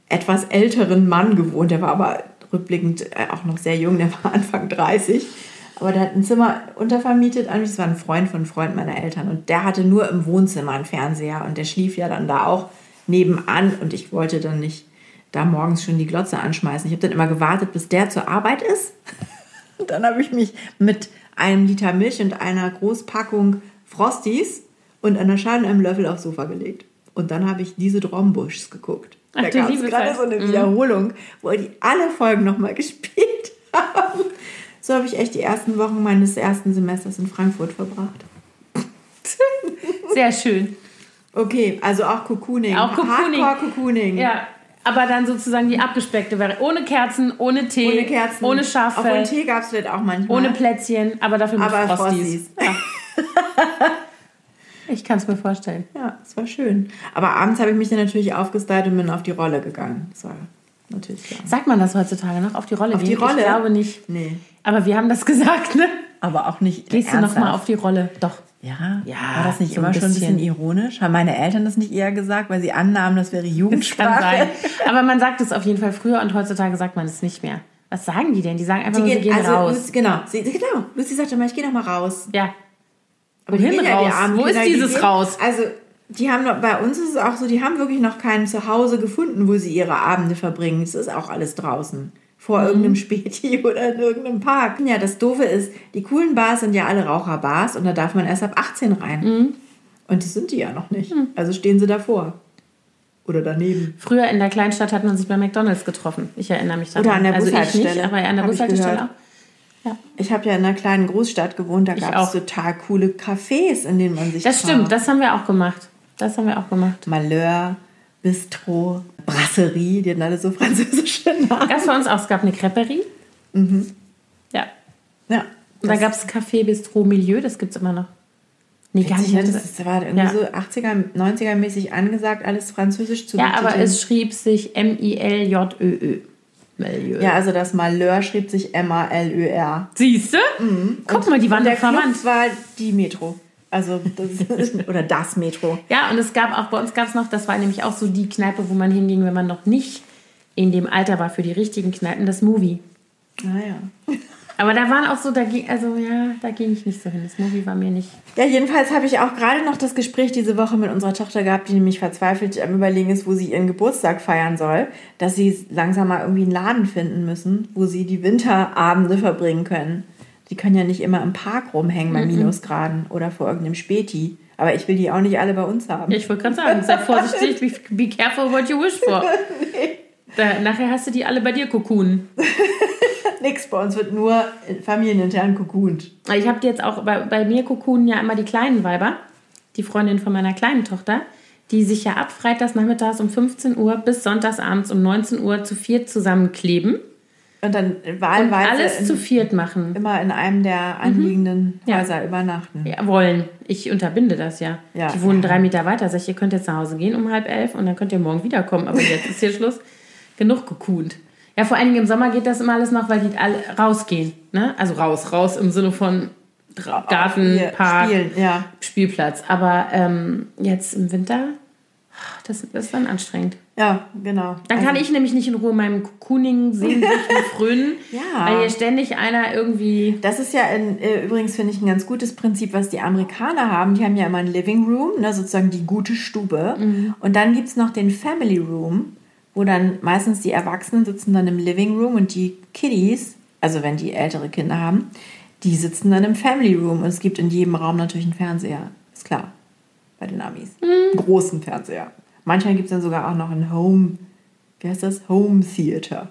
etwas älteren Mann gewohnt. Der war aber rückblickend äh, auch noch sehr jung, der war <laughs> Anfang 30. Aber der hat ein Zimmer untervermietet an mich. Das war ein Freund von Freund meiner Eltern. Und der hatte nur im Wohnzimmer einen Fernseher. Und der schlief ja dann da auch nebenan. Und ich wollte dann nicht da morgens schon die Glotze anschmeißen. Ich habe dann immer gewartet, bis der zur Arbeit ist. <laughs> Und dann habe ich mich mit einem Liter Milch und einer Großpackung Frosties und einer Schale und einem Löffel aufs Sofa gelegt. Und dann habe ich diese Drombuschs geguckt. Ach, da gab es gerade so eine Wiederholung, wo die alle Folgen nochmal <laughs> gespielt haben. So habe ich echt die ersten Wochen meines ersten Semesters in Frankfurt verbracht. Sehr schön. Okay, also auch Cocooning. Auch Cocooning. Hardcore Cocooning. Ja, aber dann sozusagen die abgespeckte wäre. Ohne Kerzen, ohne Tee, Ohne Kerzen. ohne Obwohl Schaffell, Tee gab es vielleicht auch manchmal. ohne Plätzchen, aber dafür mit Aber Frosties. Frosties. Ja. <laughs> Ich kann es mir vorstellen. Ja, es war schön. Aber abends habe ich mich dann natürlich aufgestylt und bin auf die Rolle gegangen. Das war natürlich klar. Sagt man das heutzutage noch? Auf die Rolle Auf die gehen? Rolle? Ich glaube nicht. Nee. Aber wir haben das <laughs> gesagt, ne? Aber auch nicht. Gehst du noch mal auf die Rolle? Doch. Ja, Ja, war das nicht so immer ein schon ein bisschen ironisch? Haben meine Eltern das nicht eher gesagt, weil sie annahmen, das wäre Das kann Jugendsprache? sein. <laughs> Aber man sagt es auf jeden Fall früher und heutzutage sagt man es nicht mehr. Was sagen die denn? Die sagen einfach Die nur, sie gehen, gehen also, raus. Genau, sie, genau. Lucy sagte mal, ich gehe noch mal raus. Ja. Aber die Wohin ja, die raus? armen Wo ist Kinder, die dieses gehen- raus? Also, die haben noch, bei uns ist es auch so, die haben wirklich noch kein Zuhause gefunden, wo sie ihre Abende verbringen. Es ist auch alles draußen. Vor Mhm. irgendeinem Späti <laughs> oder in irgendeinem Park. Ja, das Doofe ist, die coolen Bars sind ja alle Raucherbars und da darf man erst ab 18 rein. Mhm. Und das sind die ja noch nicht. Also stehen sie davor. Oder daneben. Früher in der Kleinstadt hat man sich bei McDonalds getroffen. Ich erinnere mich daran. Oder an der also ich Bushaltestelle, nicht, aber an der hab Bushaltestelle auch. Ja. Ich habe ja in einer kleinen Großstadt gewohnt, da gab es total coole Cafés, in denen man sich Das stimmt, das haben wir auch gemacht. Das haben wir auch gemacht. Malheur, Bistro, Brasserie, die hatten alle so <laughs> französische Namen. Es bei uns auch, es gab eine Creperie. Ja. Ja. Und da gab es Café Bistro Milieu, das gibt es immer noch. Nee, gar nicht. ne? Das- Das war irgendwie Ja. so 80er, 90er mäßig angesagt, alles französisch zu ja, aber es schrieb sich M-I-L-J-Ö-Ö. Milieu. Ja, also das Malheur schrieb sich M-A-L-Ö-R. Siehst du? Guck mal, die waren Der verwandt. Club war die Metro. Also, das ist, <laughs> <laughs> oder das Metro. Ja, und es gab auch, bei uns gab es noch, das war nämlich auch so die Kneipe, wo man hinging, wenn man noch nicht in dem Alter war für die richtigen Kneipen, das Movie. Naja. Aber da waren auch so, da ging, also ja, da ging ich nicht so hin. Das Movie war mir nicht. Ja, jedenfalls habe ich auch gerade noch das Gespräch diese Woche mit unserer Tochter gehabt, die nämlich verzweifelt am Überlegen ist, wo sie ihren Geburtstag feiern soll, dass sie langsam mal irgendwie einen Laden finden müssen, wo sie die Winterabende verbringen können. Die können ja nicht immer im Park rumhängen bei Minusgraden oder vor irgendeinem Späti. Aber ich will die auch nicht alle bei uns haben. Ja, ich wollte gerade sagen, sei vorsichtig, be, be careful what you wish for. <laughs> Da, nachher hast du die alle bei dir Kokun. <laughs> Nix, bei uns wird nur familienintern gekuhnt. Ich habe jetzt auch bei, bei mir Kokunen ja immer die kleinen Weiber, die Freundin von meiner kleinen Tochter, die sich ja ab freitags nachmittags um 15 Uhr bis sonntagsabends um 19 Uhr zu viert zusammenkleben Und dann wahlweise Alles in, zu viert machen. immer in einem der anliegenden Ja. Häuser übernachten. Ja, wollen. Ich unterbinde das ja. Ja. Die wohnen drei Meter weiter. Sag ich, ihr könnt jetzt nach Hause gehen um halb elf und dann könnt ihr morgen wiederkommen. Aber jetzt ist hier Schluss. Genug gekuhnt. Ja, vor allen Dingen im Sommer geht das immer alles noch, weil die alle rausgehen. Ne? Also raus, raus im Sinne von Garten, Hier, Park, Spielen, ja. Spielplatz. Aber ähm, jetzt im Winter, das, das ist dann anstrengend. Ja, genau. Dann kann ich nämlich nicht in Ruhe meinem Cocooning sehnsüchtig <laughs> frönen, Ja. weil hier ständig einer irgendwie Das ist ja in, äh, übrigens, finde ich, ein ganz gutes Prinzip, was die Amerikaner haben. Die haben ja immer einen Living Room, ne, sozusagen die gute Stube. Und dann gibt es noch den Family Room, wo dann meistens die Erwachsenen sitzen dann im Living Room und die Kiddies, also wenn die ältere Kinder haben, die sitzen dann im Family Room. Und es gibt in jedem Raum natürlich einen Fernseher. Ist klar. Bei den Amis. Einen großen Fernseher. Manchmal gibt es dann sogar auch noch ein Home, wie heißt das? Home Theater.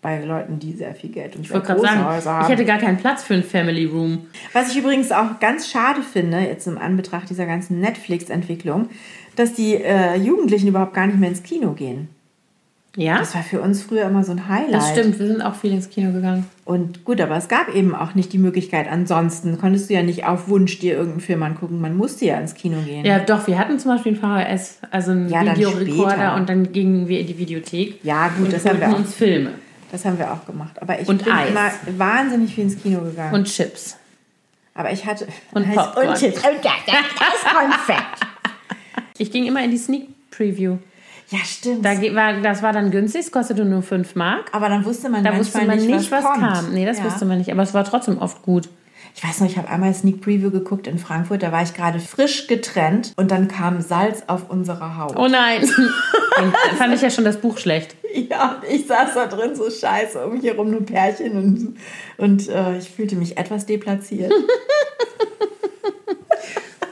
Bei Leuten, die sehr viel Geld und Ich sehr gerade große sagen, Häuser haben. ich hätte gar keinen Platz für ein Family Room. Was ich übrigens auch ganz schade finde, jetzt im Anbetracht dieser ganzen Netflix-Entwicklung, dass die äh, Jugendlichen überhaupt gar nicht mehr ins Kino gehen. Ja, Das war für uns früher immer so ein Highlight. das stimmt. Wir sind auch viel ins Kino gegangen. Und gut, aber es gab eben auch nicht die Möglichkeit. Ansonsten konntest du ja nicht auf Wunsch dir irgendeinen Film angucken. Man musste ja ins Kino gehen. Ja, doch, wir hatten zum Beispiel ein VHS, also einen Ja, Videorekorder und dann gingen wir in die Videothek Ja, gut, und das haben wir auch. uns Filme Das haben wir auch gemacht. Aber ich Und bin Eis. immer wahnsinnig viel ins Kino gegangen. und Chips. aber ich hatte. Und Popcorn. Und Chips. Und ja, das ist Konfekt. Ich ging immer in die Sneak Preview. Ja, stimmt. Da war, das war dann günstig, es kostete nur 5 Mark. aber dann wusste man Da wusste man nicht, was, kommt. kam. Nee, das Ja. wusste man nicht, aber es war trotzdem oft gut. Ich weiß noch, ich habe einmal Sneak Preview geguckt in Frankfurt, da war ich gerade frisch getrennt und dann kam Salz auf unsere Haut. Oh nein. <laughs> Dann fand ich ja schon das Buch schlecht. Ja, und ich saß da drin so scheiße, um mich herum nur Pärchen und, und äh, ich fühlte mich etwas deplatziert. <laughs>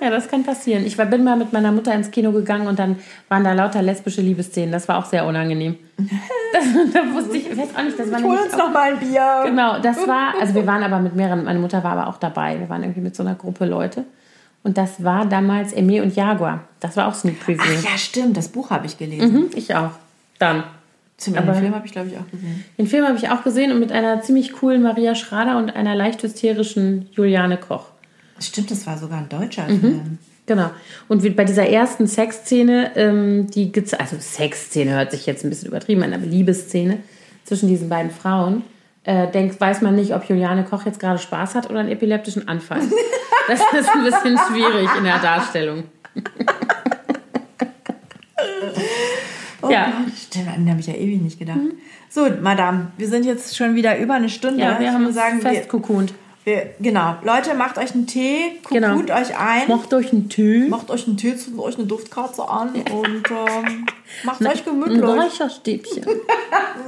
Ja, das kann passieren. Ich war, bin mal mit meiner Mutter ins Kino gegangen und dann waren da lauter lesbische Liebesszenen. Das war auch sehr unangenehm. <laughs> Das, da wusste ich, ich weiß auch nicht, das war Hol nämlich uns auch, noch mal ein Bier. Genau, das <laughs> war, also wir waren aber mit mehreren, meine Mutter war aber auch dabei. Wir waren irgendwie mit so einer Gruppe Leute. Und das war damals Emil und Jaguar. Das war auch Sneak Preview. Ach ja, stimmt, das Buch habe ich gelesen. Mhm, ich auch. Dann. Zum Aber- Film habe ich, glaube ich, auch gesehen. Den Film habe ich auch gesehen und mit einer ziemlich coolen Maria Schrader und einer leicht hysterischen Juliane Koch. Stimmt, das war sogar ein deutscher Mhm. Film. Genau. Und bei dieser ersten Sexszene, ähm, die also Sexszene hört sich jetzt ein bisschen übertrieben an, aber Liebesszene zwischen diesen beiden Frauen, äh, denkt, weiß man nicht, ob Juliane Koch jetzt gerade Spaß hat oder einen epileptischen Anfall. <laughs> Das ist ein bisschen schwierig in der Darstellung. Oh Ja. Gott, stimmt, an den habe ich ja ewig nicht gedacht. So, Madame, wir sind jetzt schon wieder über eine Stunde. Ja, wir ich haben uns sagen, festgekunt. wir, genau. Leute, macht euch einen Tee, guckt Genau. euch ein. Macht euch einen Tee. Macht euch einen Tee, zündet euch eine Duftkerze an und ähm, macht euch Ein gemütlich. Räucherstäbchen. <laughs>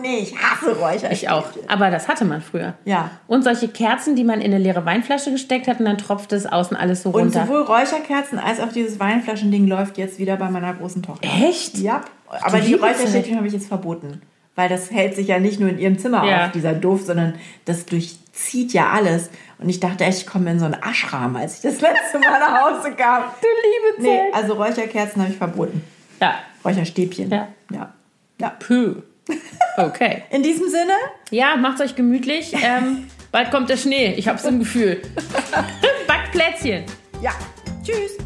Nee, ich hasse Räucher. Ich auch. Aber das hatte man früher. Ja. Und solche Kerzen, die man in eine leere Weinflasche gesteckt hat und dann tropft es außen alles so Und runter. sowohl Räucherkerzen als auch dieses Weinflaschending läuft jetzt wieder bei meiner großen Tochter. Echt? Ja. Aber die liebe Räucherstäbchen habe ich jetzt verboten. Weil das hält sich ja nicht nur in ihrem Zimmer Ja. auf, dieser Duft, sondern das durchzieht ja alles. Und ich dachte echt, ich komme in so einen Aschraum, als ich das <laughs> letzte Mal nach Hause kam. Du liebe Nee, Zeit. also Räucherkerzen habe ich verboten. Ja. Räucherstäbchen. Ja. Ja. ja. Puh. Okay. <laughs> In diesem Sinne, Ja, macht's euch gemütlich. Ähm, bald kommt der Schnee. Ich hab's im Gefühl. <laughs> Backt Plätzchen. ja. Tschüss.